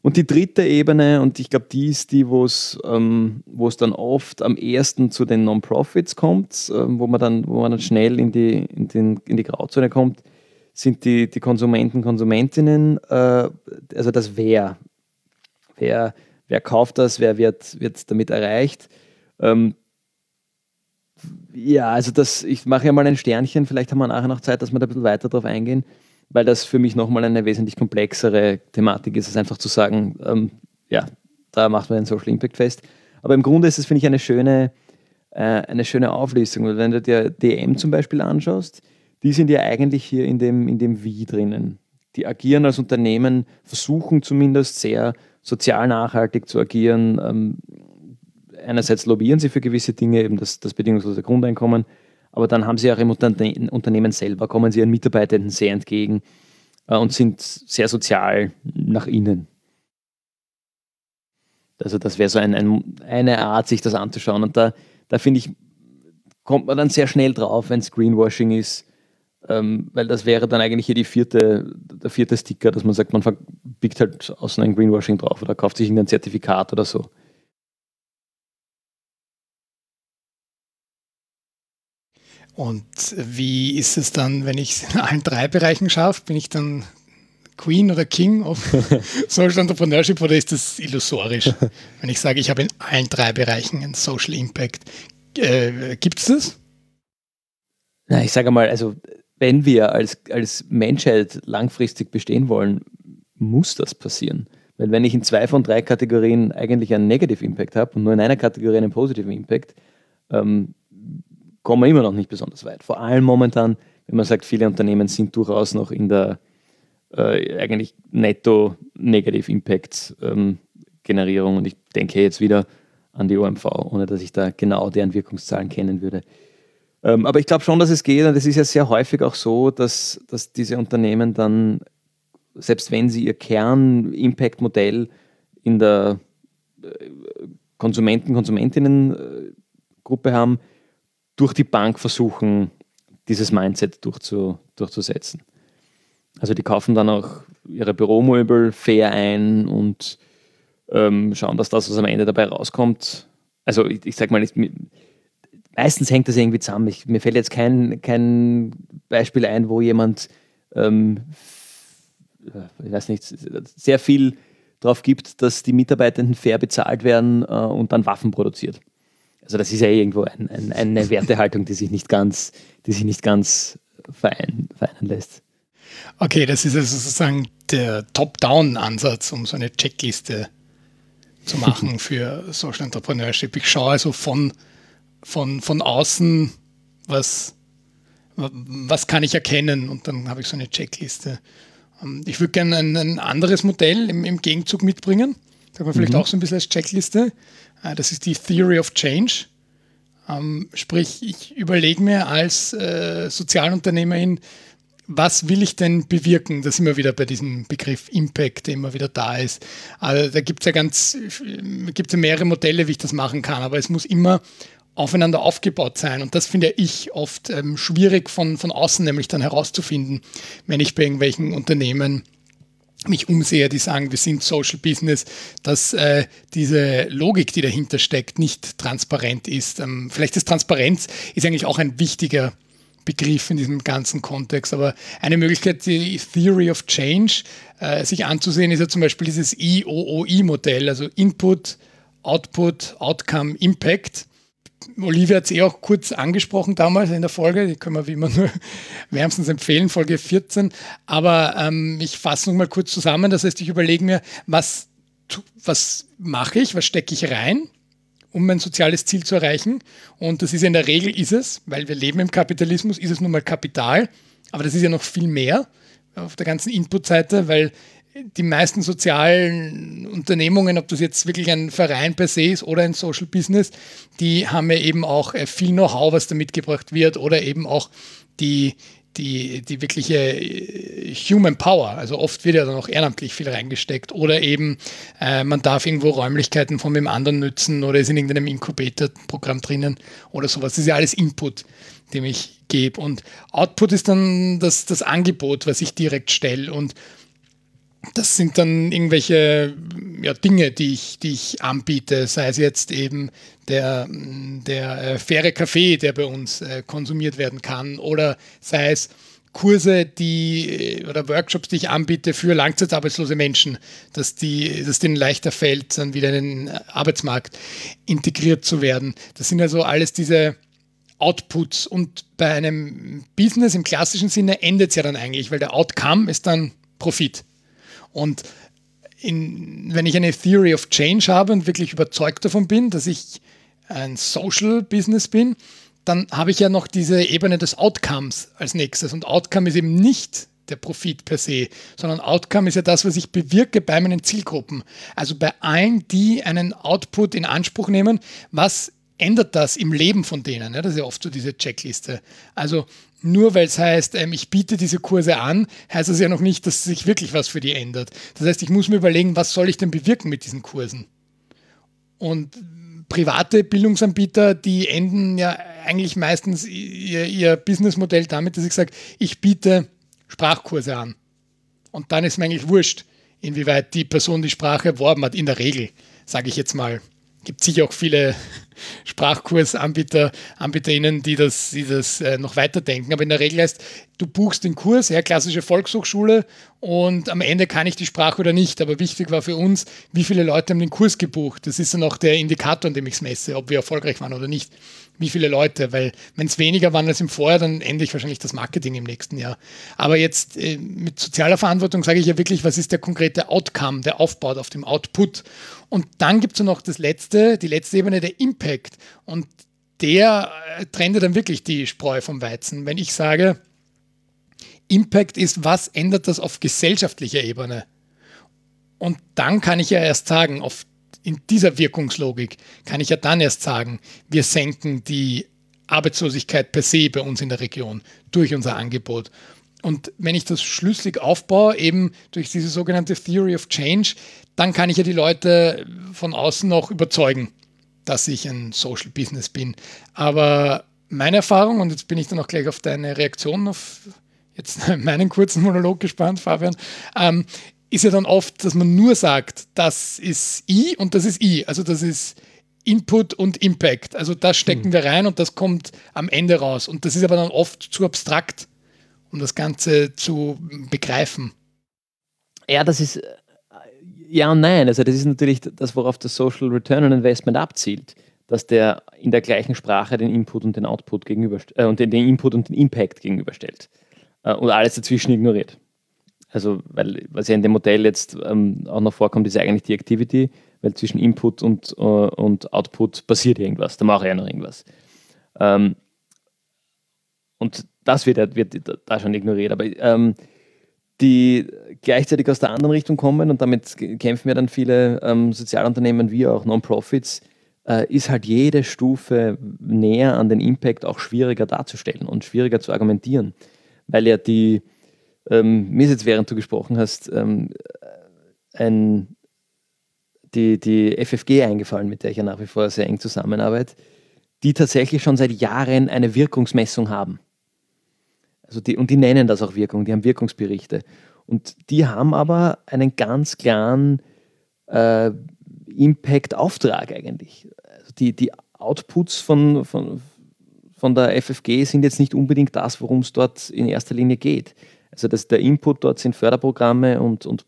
Und die dritte Ebene, und ich glaube, die ist die, wo es ähm, dann oft am ersten zu den Non-Profits kommt, äh, wo, man dann, wo man dann schnell in die, in, den, in die Grauzone kommt, sind die, die Konsumenten, Konsumentinnen, äh, also das Wer. Wer, wer kauft das, wer wird, wird damit erreicht. Ähm, ja, also das, ich mache ja mal ein Sternchen, vielleicht haben wir nachher noch Zeit, dass wir da ein bisschen weiter drauf eingehen, weil das für mich nochmal eine wesentlich komplexere Thematik ist, als einfach zu sagen, ähm, ja, da macht man einen Social Impact fest. Aber im Grunde ist es, finde ich, eine schöne, äh, eine schöne Auflistung. Weil wenn du dir DM zum Beispiel anschaust, die sind ja eigentlich hier in dem, in dem Wie drinnen. Die agieren als Unternehmen, versuchen zumindest sehr sozial nachhaltig zu agieren, ähm, einerseits lobbyieren sie für gewisse Dinge, eben das, das bedingungslose Grundeinkommen, aber dann haben sie auch im Unterne Unternehmen selber, kommen sie ihren Mitarbeitenden sehr entgegen äh, und sind sehr sozial nach innen. Also das wäre so ein, ein, eine Art, sich das anzuschauen. Und da, da finde ich, kommt man dann sehr schnell drauf, wenn es Greenwashing ist, ähm, weil das wäre dann eigentlich hier die vierte, der vierte Sticker, dass man sagt, man biegt halt außen ein Greenwashing drauf oder kauft sich irgendein Zertifikat oder so. Und wie ist es dann, wenn ich es in allen drei Bereichen schaffe? Bin ich dann Queen oder King of Social Entrepreneurship oder ist das illusorisch? Wenn ich sage, ich habe in allen drei Bereichen einen Social Impact, äh, gibt es das? Na, ich sage mal, also wenn wir als, als Menschheit langfristig bestehen wollen, muss das passieren. Weil wenn ich in zwei von drei Kategorien eigentlich einen Negative Impact habe und nur in einer Kategorie einen positiven Impact, ähm, kommen wir immer noch nicht besonders weit. Vor allem momentan, wenn man sagt, viele Unternehmen sind durchaus noch in der äh, eigentlich netto Negative Impact ähm, Generierung und ich denke jetzt wieder an die OMV, ohne dass ich da genau deren Wirkungszahlen kennen würde. Ähm, aber ich glaube schon, dass es geht und es ist ja sehr häufig auch so, dass, dass diese Unternehmen dann, selbst wenn sie ihr Kern-Impact-Modell in der äh, Konsumenten-, Konsumentinnen-Gruppe haben, durch die Bank versuchen, dieses Mindset durchzu, durchzusetzen. Also die kaufen dann auch ihre Büromöbel fair ein und ähm, schauen, dass das, was am Ende dabei rauskommt. Also ich, ich sag mal, meistens hängt das irgendwie zusammen. Ich, mir fällt jetzt kein, kein Beispiel ein, wo jemand, ähm, ich weiß nicht, sehr viel darauf gibt, dass die Mitarbeitenden fair bezahlt werden äh, und dann Waffen produziert. Also das ist ja irgendwo ein, ein, eine Wertehaltung, die sich nicht ganz, die sich nicht ganz vereinen, vereinen lässt. Okay, das ist also sozusagen der Top-Down-Ansatz, um so eine Checkliste zu machen für Social Entrepreneurship. Ich schaue also von, von, von außen, was, was kann ich erkennen und dann habe ich so eine Checkliste. Ähm, ich würde gerne ein, ein, anderes Modell im, im Gegenzug mitbringen. Sagen wir vielleicht mhm. auch so ein bisschen als Checkliste. Äh, das ist die Theory of Change. Ähm, sprich, ich überlege mir als äh, Sozialunternehmerin, was will ich denn bewirken? Da sind wir wieder bei diesem Begriff Impact, der immer wieder da ist. Also da gibt es ja ganz, gibt ja mehrere Modelle, wie ich das machen kann, aber es muss immer aufeinander aufgebaut sein. Und das finde ich oft ähm, schwierig von, von außen, nämlich dann herauszufinden, wenn ich bei irgendwelchen Unternehmen mich umsehe, die sagen, wir sind Social Business, dass äh, diese Logik, die dahinter steckt, nicht transparent ist. Ähm, vielleicht ist Transparenz ist eigentlich auch ein wichtiger Begriff in diesem ganzen Kontext. Aber eine Möglichkeit, die Theory of Change äh, sich anzusehen, ist ja zum Beispiel dieses IOOI-Modell, also Input, Output, Outcome, Impact. Olivia hat es eh auch kurz angesprochen damals in der Folge, die können wir wie immer nur wärmstens empfehlen, Folge 14. Aber ähm, ich fasse noch mal kurz zusammen. Das heißt, ich überlege mir, was, was mache ich, was stecke ich rein, um ein soziales Ziel zu erreichen. Und das ist in der Regel ist es, weil wir leben im Kapitalismus, ist es nun mal Kapital. Aber das ist ja noch viel mehr auf der ganzen Input-Seite, weil die meisten sozialen Unternehmungen, ob das jetzt wirklich ein Verein per se ist oder ein Social Business, die haben ja eben auch äh, viel Know-how, was da mitgebracht wird oder eben auch die, die, die wirkliche äh, Human Power. Also oft wird ja dann auch ehrenamtlich viel reingesteckt oder eben äh, man darf irgendwo Räumlichkeiten von dem anderen nützen oder ist in irgendeinem Incubator-Programm drinnen oder sowas. Das ist ja alles Input, den ich gebe. Und Output ist dann das, das Angebot, was ich direkt stelle. Und das sind dann irgendwelche ja, Dinge, die ich, die ich anbiete, sei es jetzt eben der, der äh, faire Kaffee, der bei uns äh, konsumiert werden kann, oder sei es Kurse, die äh, oder Workshops, die ich anbiete für langzeitarbeitslose Menschen, dass, die, dass denen leichter fällt, dann wieder in den Arbeitsmarkt integriert zu werden. Das sind also alles diese Outputs und bei einem Business im klassischen Sinne endet es ja dann eigentlich, weil der Outcome ist dann Profit. Und in, wenn ich eine Theory of Change habe und wirklich überzeugt davon bin, dass ich ein Social Business bin, dann habe ich ja noch diese Ebene des Outcomes als nächstes. Und Outcome ist eben nicht der Profit per se, sondern Outcome ist ja das, was ich bewirke bei meinen Zielgruppen. Also bei allen, die einen Output in Anspruch nehmen, was ändert das im Leben von denen? das ist ja oft so diese Checkliste. Also nur weil es heißt, ähm, ich biete diese Kurse an, heißt das ja noch nicht, dass sich wirklich was für die ändert. Das heißt, ich muss mir überlegen, was soll ich denn bewirken mit diesen Kursen? Und private Bildungsanbieter, die enden ja eigentlich meistens ihr, ihr Businessmodell damit, dass ich sage, ich biete Sprachkurse an. Und dann ist mir eigentlich wurscht, inwieweit die Person die Sprache erworben hat. In der Regel, sage ich jetzt mal. Gibt sicher auch viele Sprachkursanbieter, AnbieterInnen, die das, die das äh, noch weiterdenken. Aber in der Regel heißt, du buchst den Kurs, ja, klassische Volkshochschule und am Ende kann ich die Sprache oder nicht. Aber wichtig war für uns, wie viele Leute haben den Kurs gebucht. Das ist dann auch der Indikator, an dem ich es messe, ob wir erfolgreich waren oder nicht wie viele Leute, weil wenn es weniger waren als im Vorjahr, dann ende ich wahrscheinlich das Marketing im nächsten Jahr. Aber jetzt äh, mit sozialer Verantwortung sage ich ja wirklich, was ist der konkrete Outcome, der aufbaut auf dem Output. Und dann gibt es noch das letzte, die letzte Ebene, der Impact. Und der äh, trennt dann wirklich die Spreu vom Weizen. Wenn ich sage, Impact ist, was ändert das auf gesellschaftlicher Ebene? Und dann kann ich ja erst sagen, auf in dieser Wirkungslogik kann ich ja dann erst sagen, wir senken die Arbeitslosigkeit per se bei uns in der Region durch unser Angebot. Und wenn ich das schlüssig aufbaue, eben durch diese sogenannte Theory of Change, dann kann ich ja die Leute von außen noch überzeugen, dass ich ein Social Business bin. Aber meine Erfahrung, und jetzt bin ich dann auch gleich auf deine Reaktion auf jetzt meinen kurzen Monolog gespannt, Fabian, ähm, ist ja dann oft, dass man nur sagt, das ist I und das ist I. Also das ist Input und Impact. Also das stecken mhm. wir rein und das kommt am Ende raus. Und das ist aber dann oft zu abstrakt, um das Ganze zu begreifen. Ja, das ist äh, ja und nein. Also das ist natürlich das, worauf das Social Return on Investment abzielt, dass der in der gleichen Sprache den Input und den Output gegenüber äh, und den, den Input und den Impact gegenüberstellt äh, und alles dazwischen ignoriert. Also, weil was ja in dem Modell jetzt ähm, auch noch vorkommt, ist eigentlich die Activity, weil zwischen Input und, äh, und Output passiert irgendwas, da mache ich ja noch irgendwas. Ähm, und das wird, wird da schon ignoriert. Aber ähm, die gleichzeitig aus der anderen Richtung kommen und damit kämpfen ja dann viele ähm, Sozialunternehmen wie auch Non-Profits, äh, ist halt jede Stufe näher an den Impact auch schwieriger darzustellen und schwieriger zu argumentieren, weil ja die ähm, mir ist jetzt, während du gesprochen hast, ähm, ein, die, die FFG eingefallen, mit der ich ja nach wie vor sehr eng zusammenarbeite, die tatsächlich schon seit Jahren eine Wirkungsmessung haben. Also die, und die nennen das auch Wirkung, die haben Wirkungsberichte. Und die haben aber einen ganz klaren äh, Impact-Auftrag eigentlich. Also die, die Outputs von, von, von der FFG sind jetzt nicht unbedingt das, worum es dort in erster Linie geht. Also das, der Input dort sind Förderprogramme und, und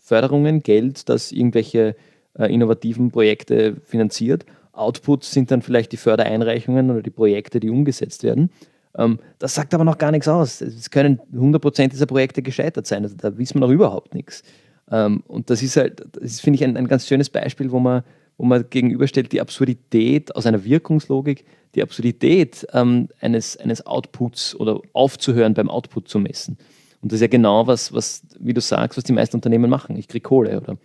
Förderungen, Geld, das irgendwelche äh, innovativen Projekte finanziert. Outputs sind dann vielleicht die Fördereinreichungen oder die Projekte, die umgesetzt werden. Ähm, das sagt aber noch gar nichts aus. Es können 100% dieser Projekte gescheitert sein. Also da wissen wir noch überhaupt nichts. Ähm, und das ist halt, das finde ich, ein, ein ganz schönes Beispiel, wo man, wo man gegenüberstellt die Absurdität aus einer Wirkungslogik, die Absurdität ähm, eines, eines Outputs oder aufzuhören beim Output zu messen. Und das ist ja genau was, was, wie du sagst, was die meisten Unternehmen machen. Ich kriege Kohle oder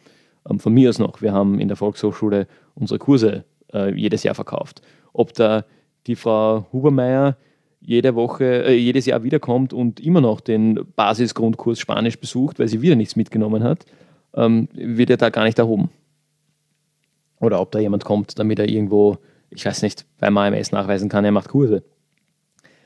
ähm, von mir aus noch. Wir haben in der Volkshochschule unsere Kurse äh, jedes Jahr verkauft. Ob da die Frau Hubermeier jede Woche, äh, jedes Jahr wiederkommt und immer noch den Basisgrundkurs Spanisch besucht, weil sie wieder nichts mitgenommen hat, ähm, wird ja da gar nicht erhoben. Oder ob da jemand kommt, damit er irgendwo, ich weiß nicht, beim AMS nachweisen kann, er macht Kurse.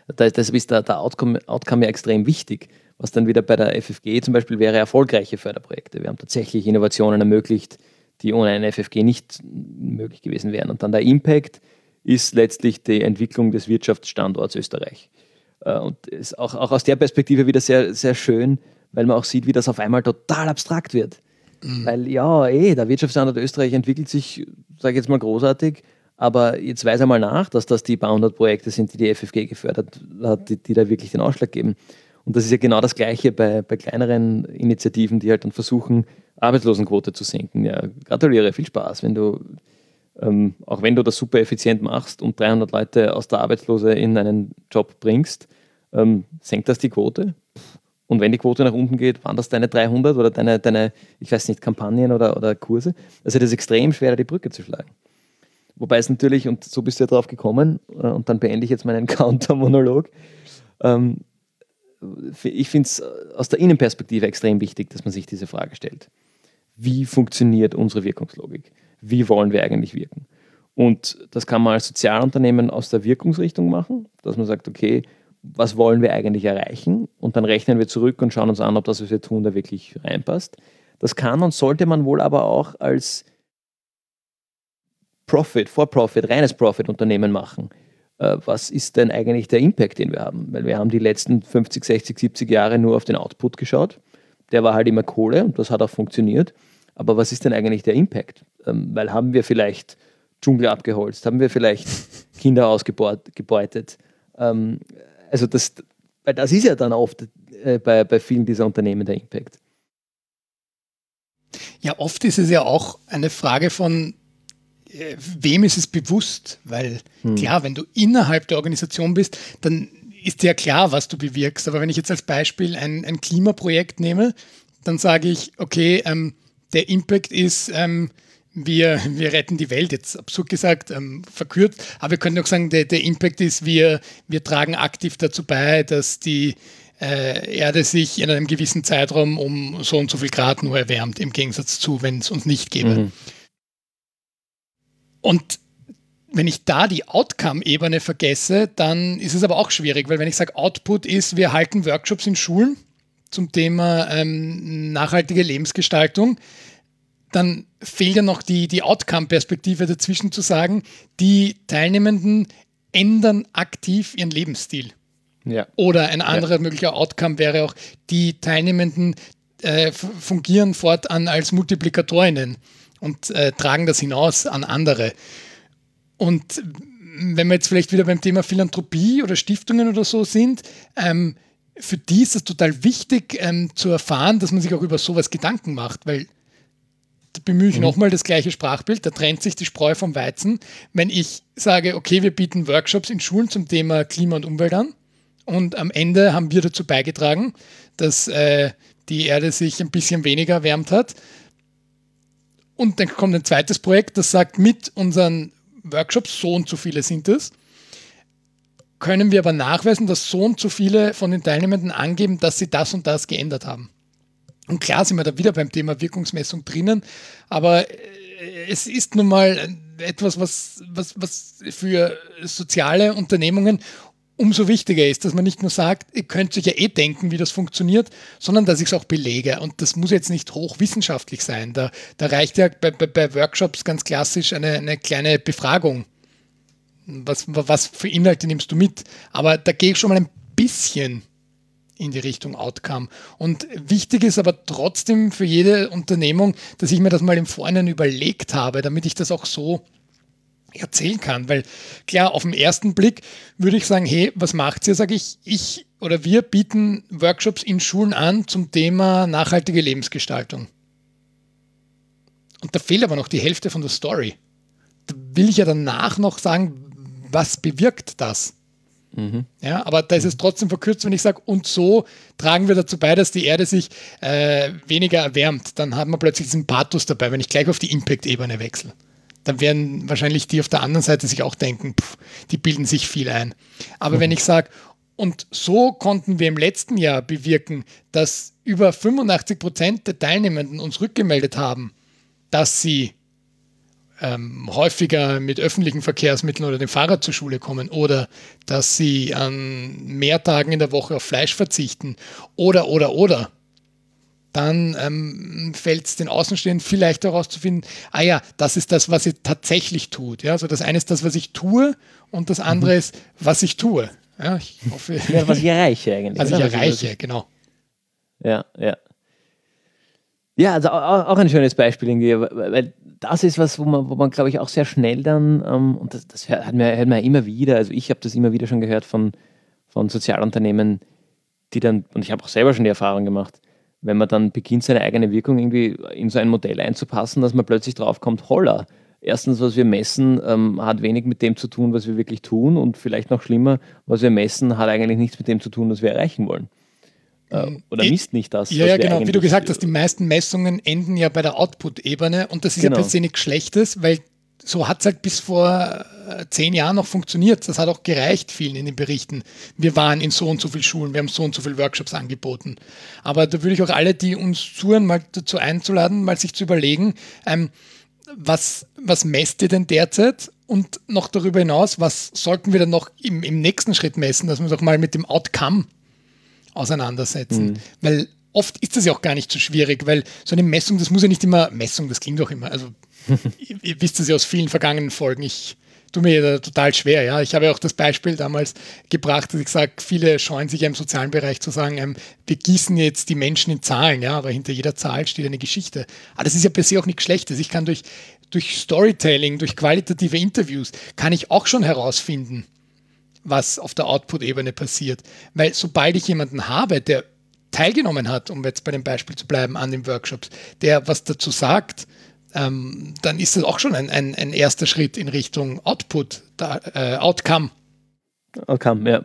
Deshalb ist der, der Outcome, Outcome ja extrem wichtig was dann wieder bei der FFG zum Beispiel wäre, erfolgreiche Förderprojekte. Wir haben tatsächlich Innovationen ermöglicht, die ohne eine FFG nicht möglich gewesen wären. Und dann der Impact ist letztlich die Entwicklung des Wirtschaftsstandorts Österreich. Äh, und ist auch, auch aus der Perspektive wieder sehr, sehr schön, weil man auch sieht, wie das auf einmal total abstrakt wird. Mhm. Weil ja, eh, der Wirtschaftsstandort Österreich entwickelt sich, sage ich jetzt mal, großartig, aber jetzt weiß er mal nach, dass das die paar hundert Projekte sind, die die FFG gefördert hat, die, die da wirklich den Ausschlag geben. Und das ist ja genau das Gleiche bei, bei kleineren Initiativen, die halt dann versuchen, Arbeitslosenquote zu senken. Ja, gratuliere, viel Spaß, wenn du, ähm, auch wenn du das super effizient machst und 300 Leute aus der Arbeitslose in einen Job bringst, ähm, senkt das die Quote? Und wenn die Quote nach unten geht, waren das deine 300 oder deine, deine ich weiß nicht, Kampagnen oder, oder Kurse? Also das ist extrem schwer, die Brücke zu schlagen. Wobei es natürlich, und so bist du ja drauf gekommen, äh, und dann beende ich jetzt meinen Counter-Monolog, ähm, ich finde es äh, aus der Innenperspektive extrem wichtig, dass man sich diese Frage stellt. Wie funktioniert unsere Wirkungslogik? Wie wollen wir eigentlich wirken? Und das kann man als Sozialunternehmen aus der Wirkungsrichtung machen, dass man sagt, okay, was wollen wir eigentlich erreichen? Und dann rechnen wir zurück und schauen uns an, ob das, was wir tun, da wirklich reinpasst. Das kann und sollte man wohl aber auch als Profit, For-Profit, reines Profit-Unternehmen machen, äh, was ist denn eigentlich der Impact, den wir haben? Weil wir haben die letzten 50, 60, 70 Jahre nur auf den Output geschaut. Der war halt immer Kohle und das hat auch funktioniert. Aber was ist denn eigentlich der Impact? Ähm, weil haben wir vielleicht Dschungel abgeholzt, haben wir vielleicht Kinder ausgebeutet? Ähm, also das, weil das ist ja dann oft äh, bei, bei vielen dieser Unternehmen der Impact. Ja, oft ist es ja auch eine Frage von, äh, wem ist es bewusst? Weil hm. klar, wenn du innerhalb der Organisation bist, dann ist dir ja klar, was du bewirkst. Aber wenn ich jetzt als Beispiel ein, ein Klimaprojekt nehme, dann sage ich, okay, ähm, der Impact ist, ähm, wir, wir retten die Welt, jetzt absurd gesagt, ähm, verkürzt, aber wir können auch sagen, der, der Impact ist, wir, wir tragen aktiv dazu bei, dass die äh, Erde sich in einem gewissen Zeitraum um so und so viel Grad nur erwärmt, im Gegensatz zu, wenn es uns nicht gäbe. Mhm. Und wenn ich da die Outcome-Ebene vergesse, dann ist es aber auch schwierig, weil wenn ich sage, Output ist, wir halten Workshops in Schulen zum Thema ähm, nachhaltige Lebensgestaltung, dann fehlt ja noch die, die Outcome-Perspektive dazwischen zu sagen, die Teilnehmenden ändern aktiv ihren Lebensstil. Ja. Oder ein anderer ja. möglicher Outcome wäre auch, die Teilnehmenden äh, fungieren fortan als Multiplikatorinnen und äh, tragen das hinaus an andere. Und wenn wir jetzt vielleicht wieder beim Thema Philanthropie oder Stiftungen oder so sind, ähm, für die ist es total wichtig ähm, zu erfahren, dass man sich auch über sowas Gedanken macht, weil bemühe ich mhm. nochmal das gleiche Sprachbild, da trennt sich die Spreu vom Weizen. Wenn ich sage, okay, wir bieten Workshops in Schulen zum Thema Klima und Umwelt an und am Ende haben wir dazu beigetragen, dass äh, die Erde sich ein bisschen weniger erwärmt hat. Und dann kommt ein zweites Projekt, das sagt, mit unseren Workshops, so und so viele sind es, können wir aber nachweisen, dass so und so viele von den Teilnehmenden angeben, dass sie das und das geändert haben. Und klar sind wir da wieder beim Thema Wirkungsmessung drinnen, aber äh, es ist nun mal etwas, was, was, was für soziale Unternehmungen umso wichtiger ist, dass man nicht nur sagt, ihr könnt euch ja eh denken, wie das funktioniert, sondern dass ich es auch belege. Und das muss jetzt nicht hochwissenschaftlich sein. Da, da reicht ja bei, bei, bei Workshops ganz klassisch eine, eine kleine Befragung. Was, was für Inhalte nimmst du mit? Aber da gehe ich schon mal ein bisschen in die Richtung Outcome. Und wichtig ist aber trotzdem für jede Unternehmung, dass ich mir das mal im Vorhinein überlegt habe, damit ich das auch so erzählen kann. Weil klar, auf den ersten Blick würde ich sagen, hey, was macht ihr? Sage ich, ich oder wir bieten Workshops in Schulen an zum Thema nachhaltige Lebensgestaltung. Und da fehlt aber noch die Hälfte von der Story. Da will ich ja danach noch sagen, was bewirkt das? Mhm. Ja, aber da ist es trotzdem verkürzt, wenn ich sage, und so tragen wir dazu bei, dass die Erde sich äh, weniger erwärmt. Dann haben wir plötzlich diesen Pathos dabei, wenn ich gleich auf die Impact-Ebene wechsle dann werden wahrscheinlich die auf der anderen Seite sich auch denken, pff, die bilden sich viel ein. Aber mhm. wenn ich sage, und so konnten wir im letzten Jahr bewirken, dass über 85 Prozent der Teilnehmenden uns rückgemeldet haben, dass sie ähm, häufiger mit öffentlichen Verkehrsmitteln oder dem Fahrrad zur Schule kommen oder dass sie an mehr Tagen in der Woche auf Fleisch verzichten oder, oder, oder dann ähm, fällt es den Außenstehenden vielleicht herauszufinden, ah ja, das ist das, was sie tatsächlich tut. Ja? Also das eine ist das, was ich tue und das andere mhm. ist, was ich tue. Ja, ich hoffe, ja, was ich erreiche eigentlich. Was ich erreiche, was genau. Ja, ja. Ja, also auch, ein schönes Beispiel weil das ist was, wo man, wo man glaube ich, auch sehr schnell dann, ähm, und das, das hört, man, hört man immer wieder, also ich habe das immer wieder schon gehört von, von Sozialunternehmen, die dann, und ich habe auch selber schon die Erfahrung gemacht, wenn man dann beginnt, seine eigene Wirkung irgendwie in so ein Modell einzupassen, dass man plötzlich draufkommt, holla. Erstens, was wir messen, ähm, hat wenig mit dem zu tun, was wir wirklich tun. Und vielleicht noch schlimmer, was wir messen, hat eigentlich nichts mit dem zu tun, was wir erreichen wollen. Äh, mm, oder misst nicht das. Ja, ja genau. Wie du gesagt hast, die meisten Messungen enden ja bei der Output-Ebene. Und das ist genau. ja per se nichts Schlechtes, weil so hat es halt bis vor äh, zehn Jahren noch funktioniert. Das hat auch gereicht vielen in den Berichten. Wir waren in so und so vielen Schulen, wir haben so und so viele Workshops angeboten. Aber da würde ich auch alle, die uns zuhören, mal dazu einzuladen, mal sich zu überlegen, ähm, was, was messt ihr denn derzeit? Und noch darüber hinaus, was sollten wir dann noch im, im nächsten Schritt messen, dass wir auch mal mit dem Outcome auseinandersetzen. Mhm. Weil oft ist das ja auch gar nicht so schwierig, weil so eine Messung, das muss ja nicht immer, Messung, das klingt auch immer, also ihr wisst es ja aus vielen vergangenen Folgen, ich tue mir da total schwer. Ja, ich habe ja auch das Beispiel damals gebracht, dass ich sage, viele scheuen sich ja im sozialen Bereich zu sagen, ähm, wir gießen jetzt die Menschen in Zahlen, ja, aber hinter jeder Zahl steht eine Geschichte. Aber das ist ja per se auch nichts Schlechtes. Ich kann durch, durch Storytelling, durch qualitative Interviews, kann ich auch schon herausfinden, was auf der Output-Ebene passiert. Weil sobald ich jemanden habe, der teilgenommen hat, um jetzt bei dem Beispiel zu bleiben, an den Workshops, der was dazu sagt, ähm, dann ist das auch schon ein, ein, ein, erster Schritt in Richtung Output, da, äh, Outcome. Outcome, ja.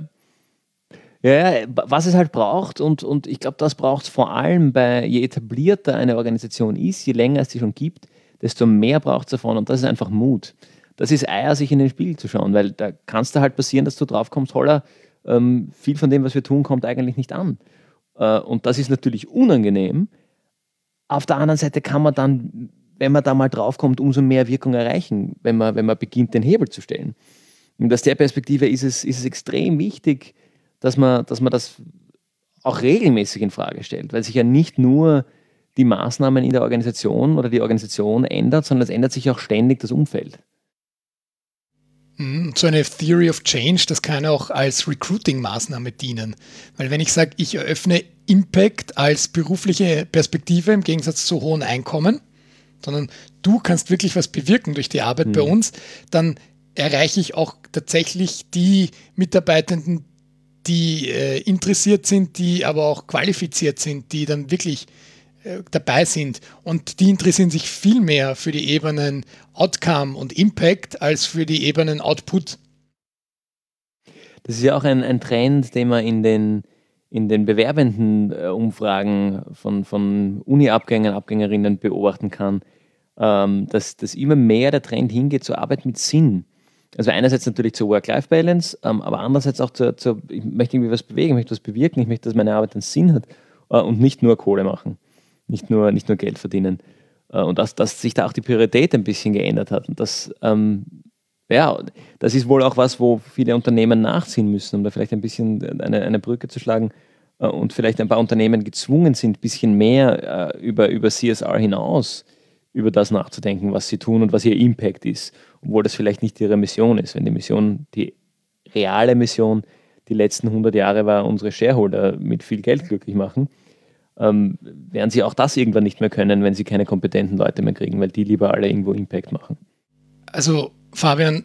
Ja, was es halt braucht, und, und ich glaube, das braucht es vor allem bei, je etablierter eine Organisation ist, je länger es sie schon gibt, desto mehr braucht es davon und das ist einfach Mut. Das ist Eier, sich in den Spiegel zu schauen, weil da kann es halt passieren, dass du drauf kommst, holla, ähm, viel von dem, was wir tun, kommt eigentlich nicht an. Äh, und das ist natürlich unangenehm. Auf der anderen Seite kann man dann wenn man da mal draufkommt, umso mehr Wirkung erreichen, wenn man, wenn man beginnt, den Hebel zu stellen. Und aus der Perspektive ist es, ist es extrem wichtig, dass man, dass man das auch regelmäßig in Frage stellt, weil sich ja nicht nur die Maßnahmen in der Organisation oder die Organisation ändert, sondern es ändert sich auch ständig das Umfeld. Mhm, so eine Theory of Change, das kann auch als Recruiting-Maßnahme dienen. Weil wenn ich sage, ich eröffne Impact als berufliche Perspektive im Gegensatz zu hohen Einkommen, sondern du kannst wirklich was bewirken durch die Arbeit mhm. bei uns, dann erreiche ich auch tatsächlich die Mitarbeitenden, die äh, interessiert sind, die aber auch qualifiziert sind, die dann wirklich dabei sind. Und die interessieren sich viel mehr für die Ebenen Outcome und Impact als für die Ebenen Output. Das ist ja auch ein, ein Trend, den man in den, in den bewerbenden äh, Umfragen von, von Uni-Abgängern, Abgängerinnen beobachten kann, ähm, dass, dass immer mehr der Trend hingeht zur Arbeit mit Sinn. Also einerseits natürlich zur Work-Life-Balance, ähm, aber andererseits auch zur, zur, ich möchte irgendwie was bewegen, ich möchte was bewirken, ich möchte, dass meine Arbeit einen Sinn hat äh, und nicht nur Kohle machen, nicht nur, nicht nur Geld verdienen. Äh, und dass, dass sich da auch die Priorität ein bisschen geändert hat. Und das, ähm, ja, das ist wohl auch was, wo viele Unternehmen nachziehen müssen, um da vielleicht ein bisschen eine, eine Brücke zu schlagen äh, und vielleicht ein paar Unternehmen gezwungen sind, ein bisschen mehr äh, über, über CSR hinaus über das nachzudenken, was sie tun und was ihr Impact ist, obwohl das vielleicht nicht ihre Mission ist. Wenn die Mission, die reale Mission, die letzten 100 Jahre war, unsere Shareholder mit viel Geld glücklich machen, ähm, werden sie auch das irgendwann nicht mehr können, wenn sie keine kompetenten Leute mehr kriegen, weil die lieber alle irgendwo Impact machen. Also Fabian,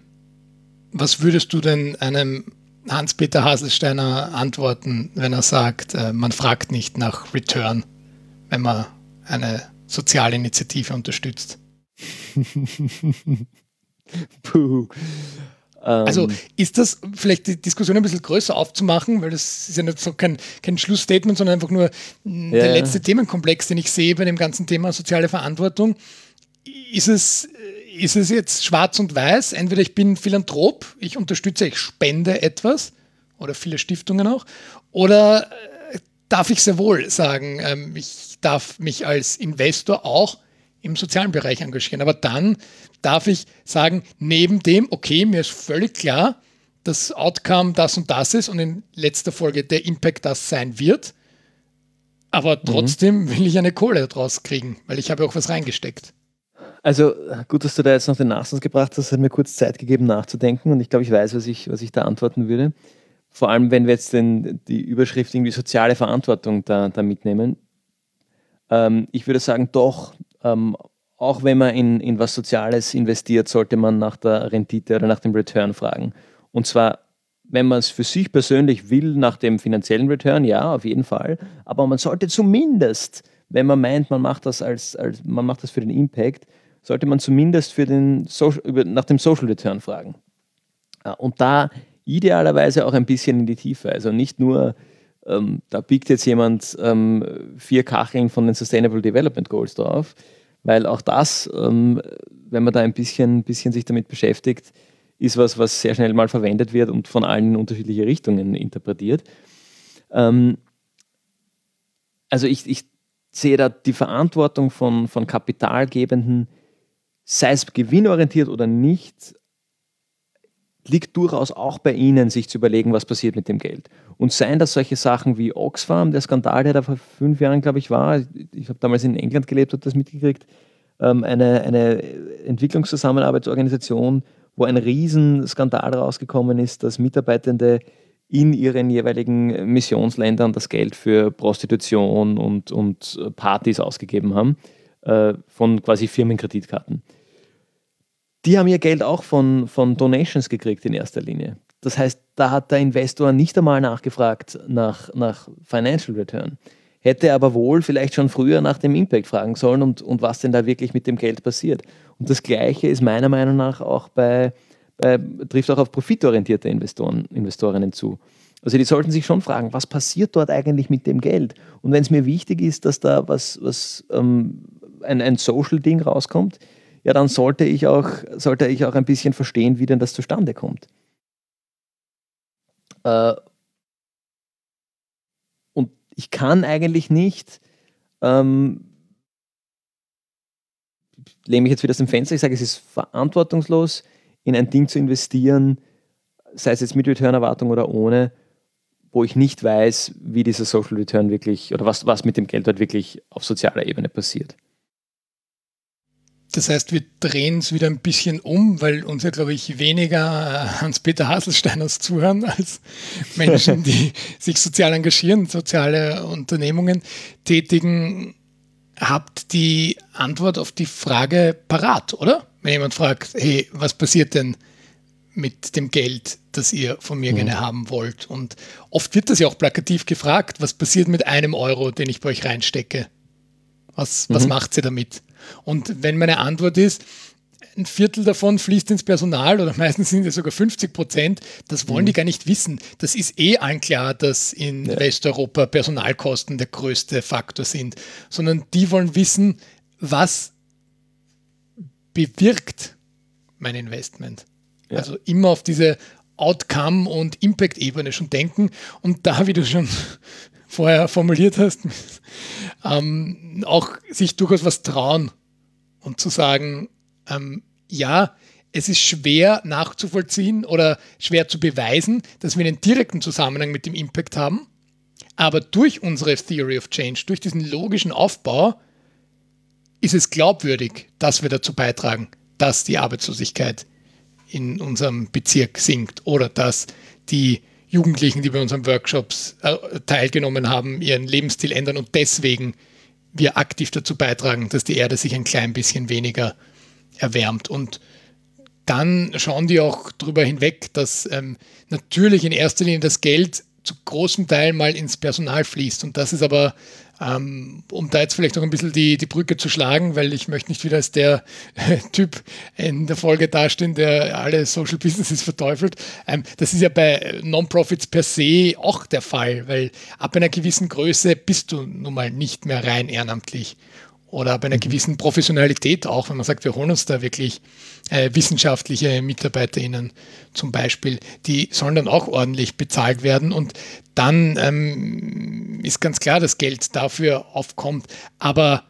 was würdest du denn einem Hans-Peter Haselsteiner antworten, wenn er sagt, äh, man fragt nicht nach Return, wenn man eine soziale Initiative unterstützt. Puh. Also ähm. ist das vielleicht die Diskussion ein bisschen größer aufzumachen, weil das ist ja nicht so kein, kein Schlussstatement, sondern einfach nur ja. der letzte Themenkomplex, den ich sehe bei dem ganzen Thema soziale Verantwortung. Ist es, ist es jetzt schwarz und weiß? Entweder ich bin Philanthrop, ich unterstütze, ich spende etwas oder viele Stiftungen auch, oder äh, darf ich sehr wohl sagen, ähm, ich darf mich als Investor auch im sozialen Bereich engagieren. Aber dann darf ich sagen, neben dem, okay, mir ist völlig klar, das Outcome das und das ist und in letzter Folge der Impact das sein wird. Aber mhm. trotzdem mhm. will ich eine Kohle daraus kriegen, weil ich habe auch was reingesteckt. Also gut, dass du da jetzt noch den Nachsatz gebracht hast, hat mir kurz Zeit gegeben nachzudenken und ich glaube, ich weiß, was ich, was ich da antworten würde. Vor allem, wenn wir jetzt den, die Überschrift irgendwie soziale Verantwortung da, da mitnehmen. Ähm, ich würde sagen, doch, ähm, auch wenn man in, in was Soziales investiert, sollte man nach der Rendite oder nach dem Return fragen. Und zwar, wenn man es für sich persönlich will, nach dem finanziellen Return, ja, auf jeden Fall. Aber man sollte zumindest, wenn man meint, man macht das als, als man macht das für den Impact, sollte man zumindest für den Social, über, nach dem Social Return fragen. Und da idealerweise auch ein bisschen in die Tiefe. Also nicht nur ähm, da biegt jetzt jemand ähm, vier Kacheln von den Sustainable Development Goals drauf, weil auch das, ähm, wenn man da ein bisschen, bisschen sich damit beschäftigt, ist was, was sehr schnell mal verwendet wird und von allen in unterschiedliche Richtungen interpretiert. Ähm, also ich, ich sehe da die Verantwortung von, von Kapitalgebenden, sei es gewinnorientiert oder nicht, liegt durchaus auch bei Ihnen, sich zu überlegen, was passiert mit dem Geld. Und seien das solche Sachen wie Oxfam, der Skandal, der da vor fünf Jahren, glaube ich, war, ich habe damals in England gelebt und das mitgekriegt, ähm, eine, eine Entwicklungszusammenarbeitsorganisation, wo ein Riesenskandal rausgekommen ist, dass Mitarbeitende in ihren jeweiligen Missionsländern das Geld für Prostitution und, und Partys ausgegeben haben, äh, von quasi Firmenkreditkarten. Die haben ihr Geld auch von, von Donations gekriegt in erster Linie. Das heißt, da hat der Investor nicht einmal nachgefragt nach, nach Financial Return. Hätte aber wohl vielleicht schon früher nach dem Impact fragen sollen und, und was denn da wirklich mit dem Geld passiert. Und das Gleiche ist meiner Meinung nach auch bei, bei trifft auch auf profitorientierte Investoren, Investorinnen zu. Also die sollten sich schon fragen, was passiert dort eigentlich mit dem Geld? Und wenn es mir wichtig ist, dass da was, was ähm, ein, ein Social-Ding rauskommt, ja, dann sollte ich, auch, sollte ich auch ein bisschen verstehen, wie denn das zustande kommt. Äh, und ich kann eigentlich nicht, ähm, lehne mich jetzt wieder aus dem Fenster, ich sage, es ist verantwortungslos, in ein Ding zu investieren, sei es jetzt mit Return-Erwartung oder ohne, wo ich nicht weiß, wie dieser Social Return wirklich oder was, was mit dem Geld dort wirklich auf sozialer Ebene passiert. Das heißt, wir drehen es wieder ein bisschen um, weil uns ja, glaube ich, weniger äh, Hans-Peter Haselsteiners zuhören als Menschen, die sich sozial engagieren, soziale Unternehmungen tätigen. Habt die Antwort auf die Frage parat, oder? Wenn jemand fragt, hey, was passiert denn mit dem Geld, das ihr von mir mhm. gerne haben wollt? Und oft wird das ja auch plakativ gefragt, was passiert mit einem Euro, den ich bei euch reinstecke? Was, was mhm. macht sie damit? Und wenn meine Antwort ist, ein Viertel davon fließt ins Personal oder meistens sind es sogar 50 Prozent. Das wollen mhm. die gar nicht wissen. Das ist eh allen klar, dass in ja. Westeuropa Personalkosten der größte Faktor sind, sondern die wollen wissen, was bewirkt mein Investment. Ja. Also immer auf diese Outcome- und Impact-Ebene schon denken und da, wie du schon vorher formuliert hast, ähm, auch sich durchaus was trauen und zu sagen, ähm, ja, es ist schwer nachzuvollziehen oder schwer zu beweisen, dass wir einen direkten Zusammenhang mit dem Impact haben. Aber durch unsere Theory of Change, durch diesen logischen Aufbau, ist es glaubwürdig, dass wir dazu beitragen, dass die Arbeitslosigkeit in unserem Bezirk sinkt oder dass die Jugendlichen, die bei unseren Workshops äh, teilgenommen haben, ihren Lebensstil ändern und deswegen wir aktiv dazu beitragen, dass die Erde sich ein klein bisschen weniger erwärmt. Und dann schauen die auch darüber hinweg, dass ähm, natürlich in erster Linie das Geld zu großem Teil mal ins Personal fließt. Und das ist aber ähm, um da jetzt vielleicht noch ein bisschen die, die Brücke zu schlagen, weil ich möchte nicht wieder als der Typ in der Folge dastehen, der alle Social Businesses verteufelt. Ähm, das ist ja bei Non-Profits per se auch der Fall, weil ab einer gewissen Größe bist du nun mal nicht mehr rein ehrenamtlich oder bei einer mhm. gewissen Professionalität auch, wenn man sagt, wir holen uns da wirklich äh, wissenschaftliche MitarbeiterInnen zum Beispiel, die sollen dann auch ordentlich bezahlt werden und dann ähm, ist ganz klar, dass Geld dafür aufkommt, aber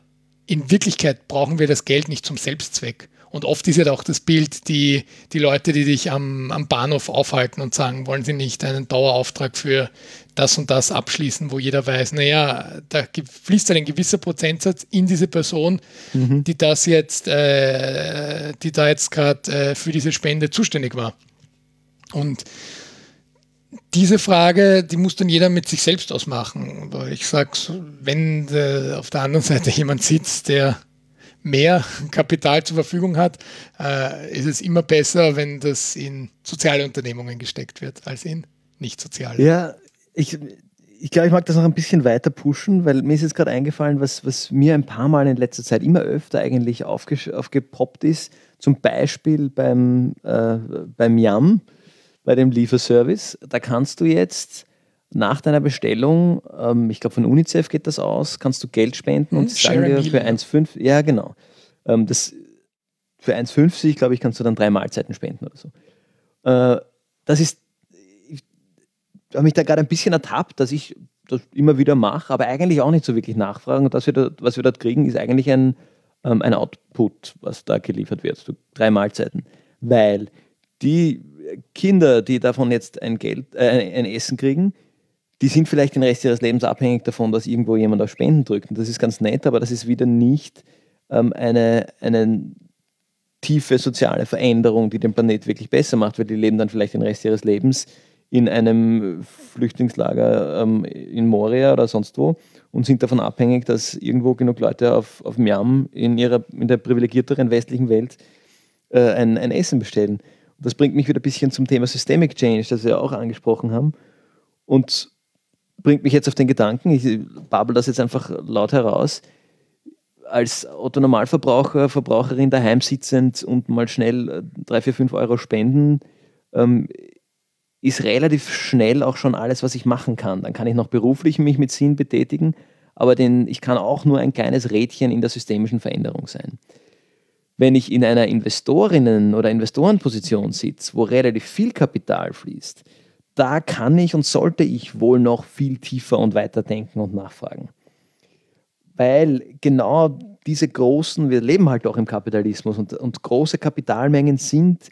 in Wirklichkeit brauchen wir das Geld nicht zum Selbstzweck. Und oft ist ja auch das Bild, die, die Leute, die dich am, am Bahnhof aufhalten und sagen, wollen sie nicht einen Dauerauftrag für das und das abschließen, wo jeder weiß, naja, da fließt ein gewisser Prozentsatz in diese Person, mhm. die das jetzt, äh, die da jetzt gerade äh, für diese Spende zuständig war. Und diese Frage, die muss dann jeder mit sich selbst ausmachen. Ich sage, wenn äh, auf der anderen Seite jemand sitzt, der mehr Kapital zur Verfügung hat, äh, ist es immer besser, wenn das in soziale Unternehmungen gesteckt wird, als in nicht soziale. Ja, ich, ich glaube, ich mag das noch ein bisschen weiter pushen, weil mir ist jetzt gerade eingefallen, was, was mir ein paar Mal in letzter Zeit immer öfter eigentlich aufgepoppt ist. Zum Beispiel beim, äh, beim Yam, bei dem Lieferservice. Da kannst du jetzt nach deiner Bestellung, ähm, ich glaube von UNICEF geht das aus, kannst du Geld spenden und hm, sagen dir für 1,5, ja genau, ähm, das, für 1,50 glaube ich kannst du dann drei Mahlzeiten spenden oder so. Äh, das ist, ich habe mich da gerade ein bisschen ertappt, dass ich das immer wieder mache, aber eigentlich auch nicht so wirklich nachfragen. Und das, wir da, was wir dort kriegen, ist eigentlich ein, ähm, ein Output, was da geliefert wird, so drei Mahlzeiten, weil die Kinder, die davon jetzt ein Geld, äh, ein Essen kriegen, die sind vielleicht den Rest ihres Lebens abhängig davon, dass irgendwo jemand auf Spenden drückt. Und das ist ganz nett, aber das ist wieder nicht ähm, eine, eine tiefe soziale Veränderung, die den Planet wirklich besser macht, weil die leben dann vielleicht den Rest ihres Lebens in einem Flüchtlingslager ähm, in Moria oder sonst wo und sind davon abhängig, dass irgendwo genug Leute auf, auf Miam in, ihrer, in der privilegierteren westlichen Welt äh, ein, ein Essen bestellen. Und das bringt mich wieder ein bisschen zum Thema Systemic Change, das wir auch angesprochen haben. Und bringt mich jetzt auf den Gedanken, ich babbel das jetzt einfach laut heraus, als Otto Normalverbraucher, Verbraucherin daheim sitzend und mal schnell 3, 4, 5 Euro spenden, ähm, ist relativ schnell auch schon alles, was ich machen kann. Dann kann ich noch beruflich mich mit Sinn betätigen, aber den, ich kann auch nur ein kleines Rädchen in der systemischen Veränderung sein. Wenn ich in einer Investorinnen- oder Investorenposition sitze, wo relativ viel Kapital fließt, da kann ich und sollte ich wohl noch viel tiefer und weiter denken und nachfragen. Weil genau diese großen, wir leben halt auch im Kapitalismus und, und große Kapitalmengen sind,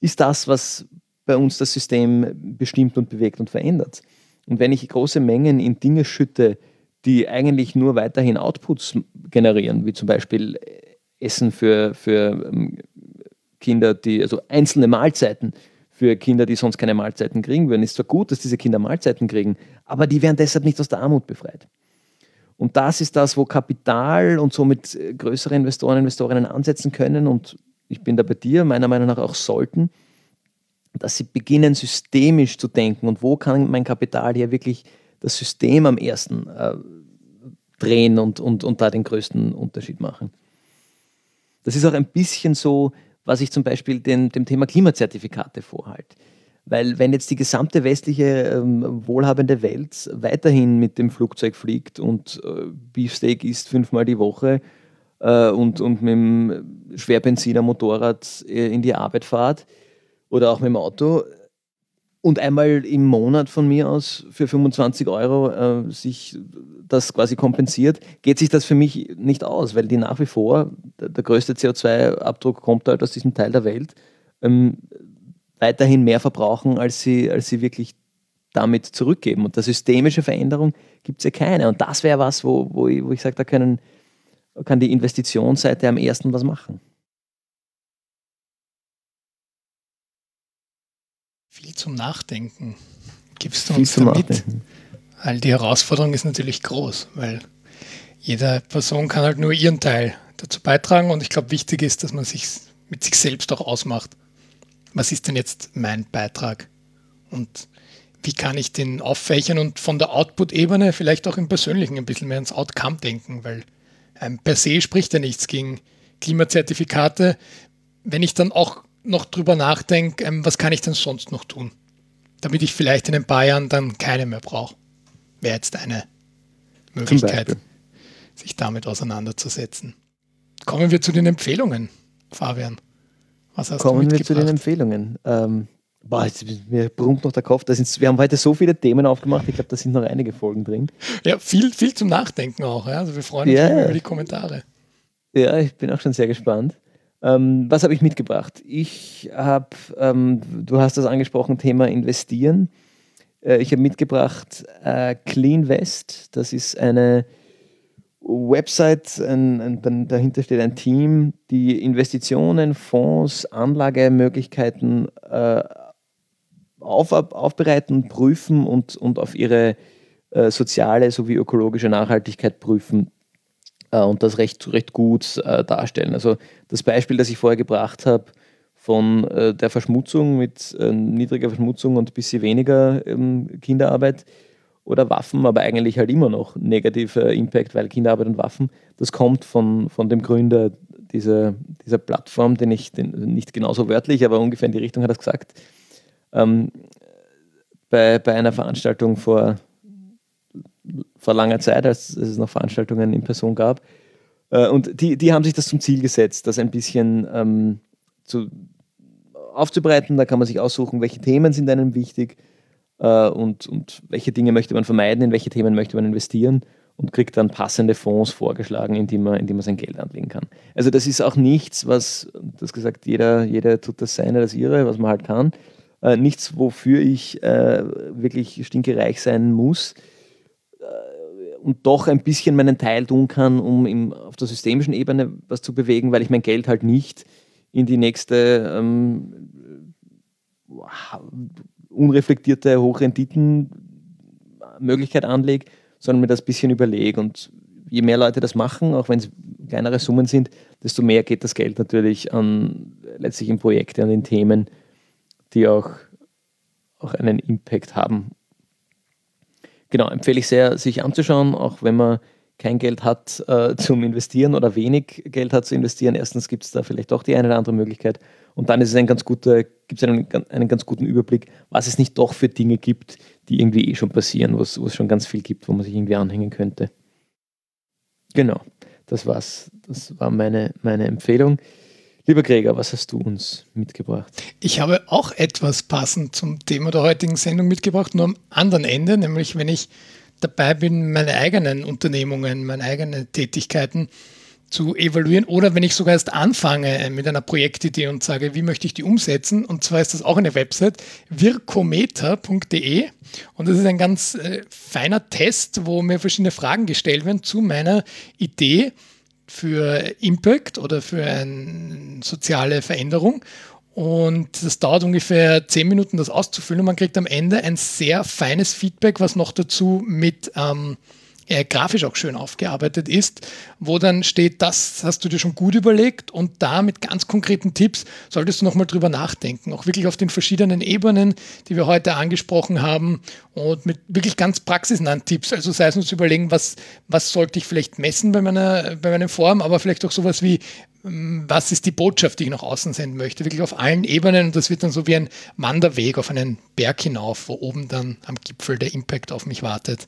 ist das, was bei uns das System bestimmt und bewegt und verändert. Und wenn ich große Mengen in Dinge schütte, die eigentlich nur weiterhin Outputs generieren, wie zum Beispiel Essen für, für ähm, Kinder, die, also einzelne Mahlzeiten für Kinder, die sonst keine Mahlzeiten kriegen würden, ist zwar gut, dass diese Kinder Mahlzeiten kriegen, aber die werden deshalb nicht aus der Armut befreit. Und das ist das, wo Kapital und somit äh, größere Investoren, Investorinnen ansetzen können und ich bin da bei dir, meiner Meinung nach auch sollten, dass sie beginnen, systemisch zu denken und wo kann mein Kapital hier wirklich das System am ersten äh, drehen und, und, und da den größten Unterschied machen. Das ist auch ein bisschen so, was ich zum Beispiel den, dem Thema Klimazertifikate vorhalte. Weil wenn jetzt die gesamte westliche ähm, wohlhabende Welt weiterhin mit dem Flugzeug fliegt und äh, Beefsteak isst fünfmal die Woche äh, und, und mit dem Schwerbenziner Motorrad äh, in die Arbeit fahrt, oder auch mit dem Auto und einmal im Monat von mir aus für 25 Euro äh, sich das quasi kompensiert, geht sich das für mich nicht aus, weil die nach wie vor, der, der größte CO2-Abdruck kommt halt aus diesem Teil der Welt, ähm, weiterhin mehr verbrauchen, als sie, als sie wirklich damit zurückgeben. Und der systemische Veränderung gibt es ja keine. Und das wäre was, wo, wo ich, wo ich sage, da können, kann die Investitionsseite am ersten was machen. Viel zum Nachdenken gibst du uns damit. Weil die Herausforderung ist natürlich groß, weil jede Person kann halt nur ihren Teil dazu beitragen und ich glaube, wichtig ist, dass man sich mit sich selbst auch ausmacht. Was ist denn jetzt mein Beitrag? Und wie kann ich den auffächern und von der Output-Ebene vielleicht auch im Persönlichen ein bisschen mehr ins Outcome denken, weil ähm, per se spricht ja nichts gegen Klimazertifikate. Wenn ich dann auch noch drüber nachdenke, ähm, was kann ich denn sonst noch tun, damit ich vielleicht in ein paar Jahren dann keine mehr brauche. Wäre jetzt eine Möglichkeit, sich damit auseinanderzusetzen. Kommen wir zu den Empfehlungen, Fabian. Was hast Kommen du wir zu den Empfehlungen. Ähm, boah, jetzt, mir brummt noch der Kopf. Sind, wir haben heute so viele Themen aufgemacht. Ich glaube, da sind noch einige Folgen drin. Ja, viel, viel zum Nachdenken auch. Ja? Also wir freuen uns ja. über die Kommentare. Ja, ich bin auch schon sehr gespannt. Ähm, was habe ich mitgebracht? Ich habe, ähm, du hast das angesprochen, Thema Investieren. Äh, ich habe mitgebracht äh, Clean West. Das ist eine Website, ein, ein, dahinter steht ein Team, die Investitionen, Fonds, Anlagemöglichkeiten äh, auf, aufbereiten, prüfen und, und auf ihre äh, soziale sowie ökologische Nachhaltigkeit prüfen und das recht, recht gut äh, darstellen. Also das Beispiel, das ich vorher gebracht habe, von äh, der Verschmutzung mit äh, niedriger Verschmutzung und ein bisschen weniger ähm, Kinderarbeit oder Waffen, aber eigentlich halt immer noch negativer Impact, weil Kinderarbeit und Waffen, das kommt von, von dem Gründer dieser, dieser Plattform, den ich den, nicht genauso wörtlich, aber ungefähr in die Richtung hat er es gesagt. Ähm, bei, bei einer Veranstaltung vor vor langer Zeit, als, es noch Veranstaltungen in Person gab. Äh, und die, die haben sich das zum Ziel gesetzt, das ein bisschen ähm, zu, aufzubereiten. Da kann man sich aussuchen, welche Themen sind einem wichtig äh, und, und welche Dinge möchte man vermeiden, in welche Themen möchte man investieren und kriegt dann passende Fonds vorgeschlagen, in die man, in die man sein Geld anlegen kann. Also das ist auch nichts, was, das gesagt, jeder, jeder tut das seine, das ihre, was man halt kann. Äh, nichts, wofür ich äh, wirklich stinkereich sein muss und doch ein bisschen meinen Teil tun kann, um im, auf der systemischen Ebene was zu bewegen, weil ich mein Geld halt nicht in die nächste ähm, unreflektierte Hochrenditen-Möglichkeit anlege, sondern mir das ein bisschen überlege. Und je mehr Leute das machen, auch wenn es kleinere Summen sind, desto mehr geht das Geld natürlich an letztlich in Projekte, an den Themen, die auch, auch einen Impact haben. Genau, empfehle ich sehr, sich anzuschauen, auch wenn man kein Geld hat äh, zum Investieren oder wenig Geld hat zu investieren. Erstens gibt es da vielleicht doch die eine oder andere Möglichkeit. Und dann ist es ein ganz guter, gibt es einen, einen ganz guten Überblick, was es nicht doch für Dinge gibt, die irgendwie eh schon passieren, wo es schon ganz viel gibt, wo man sich irgendwie anhängen könnte. Genau, das war's. Das war meine, meine Empfehlung. Lieber Gregor, was hast du uns mitgebracht? Ich habe auch etwas passend zum Thema der heutigen Sendung mitgebracht, nur am anderen Ende, nämlich wenn ich dabei bin, meine eigenen Unternehmungen, meine eigenen Tätigkeiten zu evaluieren oder wenn ich sogar erst anfange mit einer Projektidee und sage, wie möchte ich die umsetzen. Und zwar ist das auch eine Website, virkometer.de und das ist ein ganz äh, feiner Test, wo mir verschiedene Fragen gestellt werden zu meiner Idee für Impact oder für eine soziale Veränderung. Und das dauert ungefähr zehn Minuten, das auszufüllen. Und man kriegt am Ende ein sehr feines Feedback, was noch dazu mit ähm, äh, grafisch auch schön aufgearbeitet ist, wo dann steht, das hast du dir schon gut überlegt und da mit ganz konkreten Tipps solltest du nochmal drüber nachdenken, auch wirklich auf den verschiedenen Ebenen, die wir heute angesprochen haben und mit wirklich ganz praxisnahen Tipps, also sei es uns überlegen, was, was sollte ich vielleicht messen bei meiner, bei meinem Form, aber vielleicht auch sowas wie, ähm, was ist die Botschaft, die ich nach außen senden möchte, wirklich auf allen Ebenen und das wird dann so wie ein Wanderweg auf einen Berg hinauf, wo oben dann am Gipfel der Impact auf mich wartet,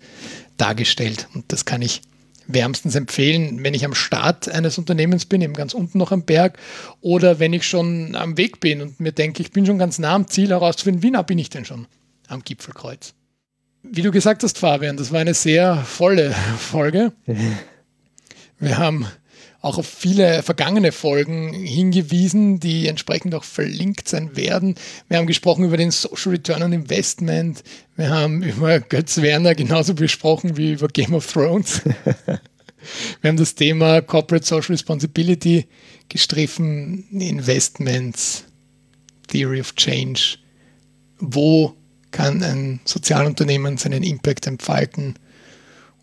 dargestellt und das kann ich wärmstens empfehlen, wenn ich am Start eines Unternehmens bin, eben ganz unten noch am Berg, oder wenn ich schon am Weg bin und mir denke, ich bin schon ganz nah am Ziel herauszufinden, wie nah bin ich denn schon am Gipfelkreuz. Wie du gesagt hast, Fabian, das war eine sehr volle Folge. Wir haben auch auf viele vergangene Folgen hingewiesen, die entsprechend auch verlinkt sein werden. Wir haben gesprochen über den Social Return on Investment. Wir haben über Götz Werner genauso besprochen wie über Game of Thrones. Wir haben das Thema Corporate Social Responsibility gestriffen, Investments, Theory of Change. Wo kann ein Sozialunternehmen seinen Impact entfalten?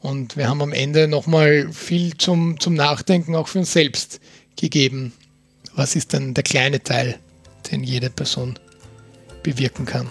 Und wir haben am Ende nochmal viel zum, zum Nachdenken auch für uns selbst gegeben. Was ist denn der kleine Teil, den jede Person bewirken kann?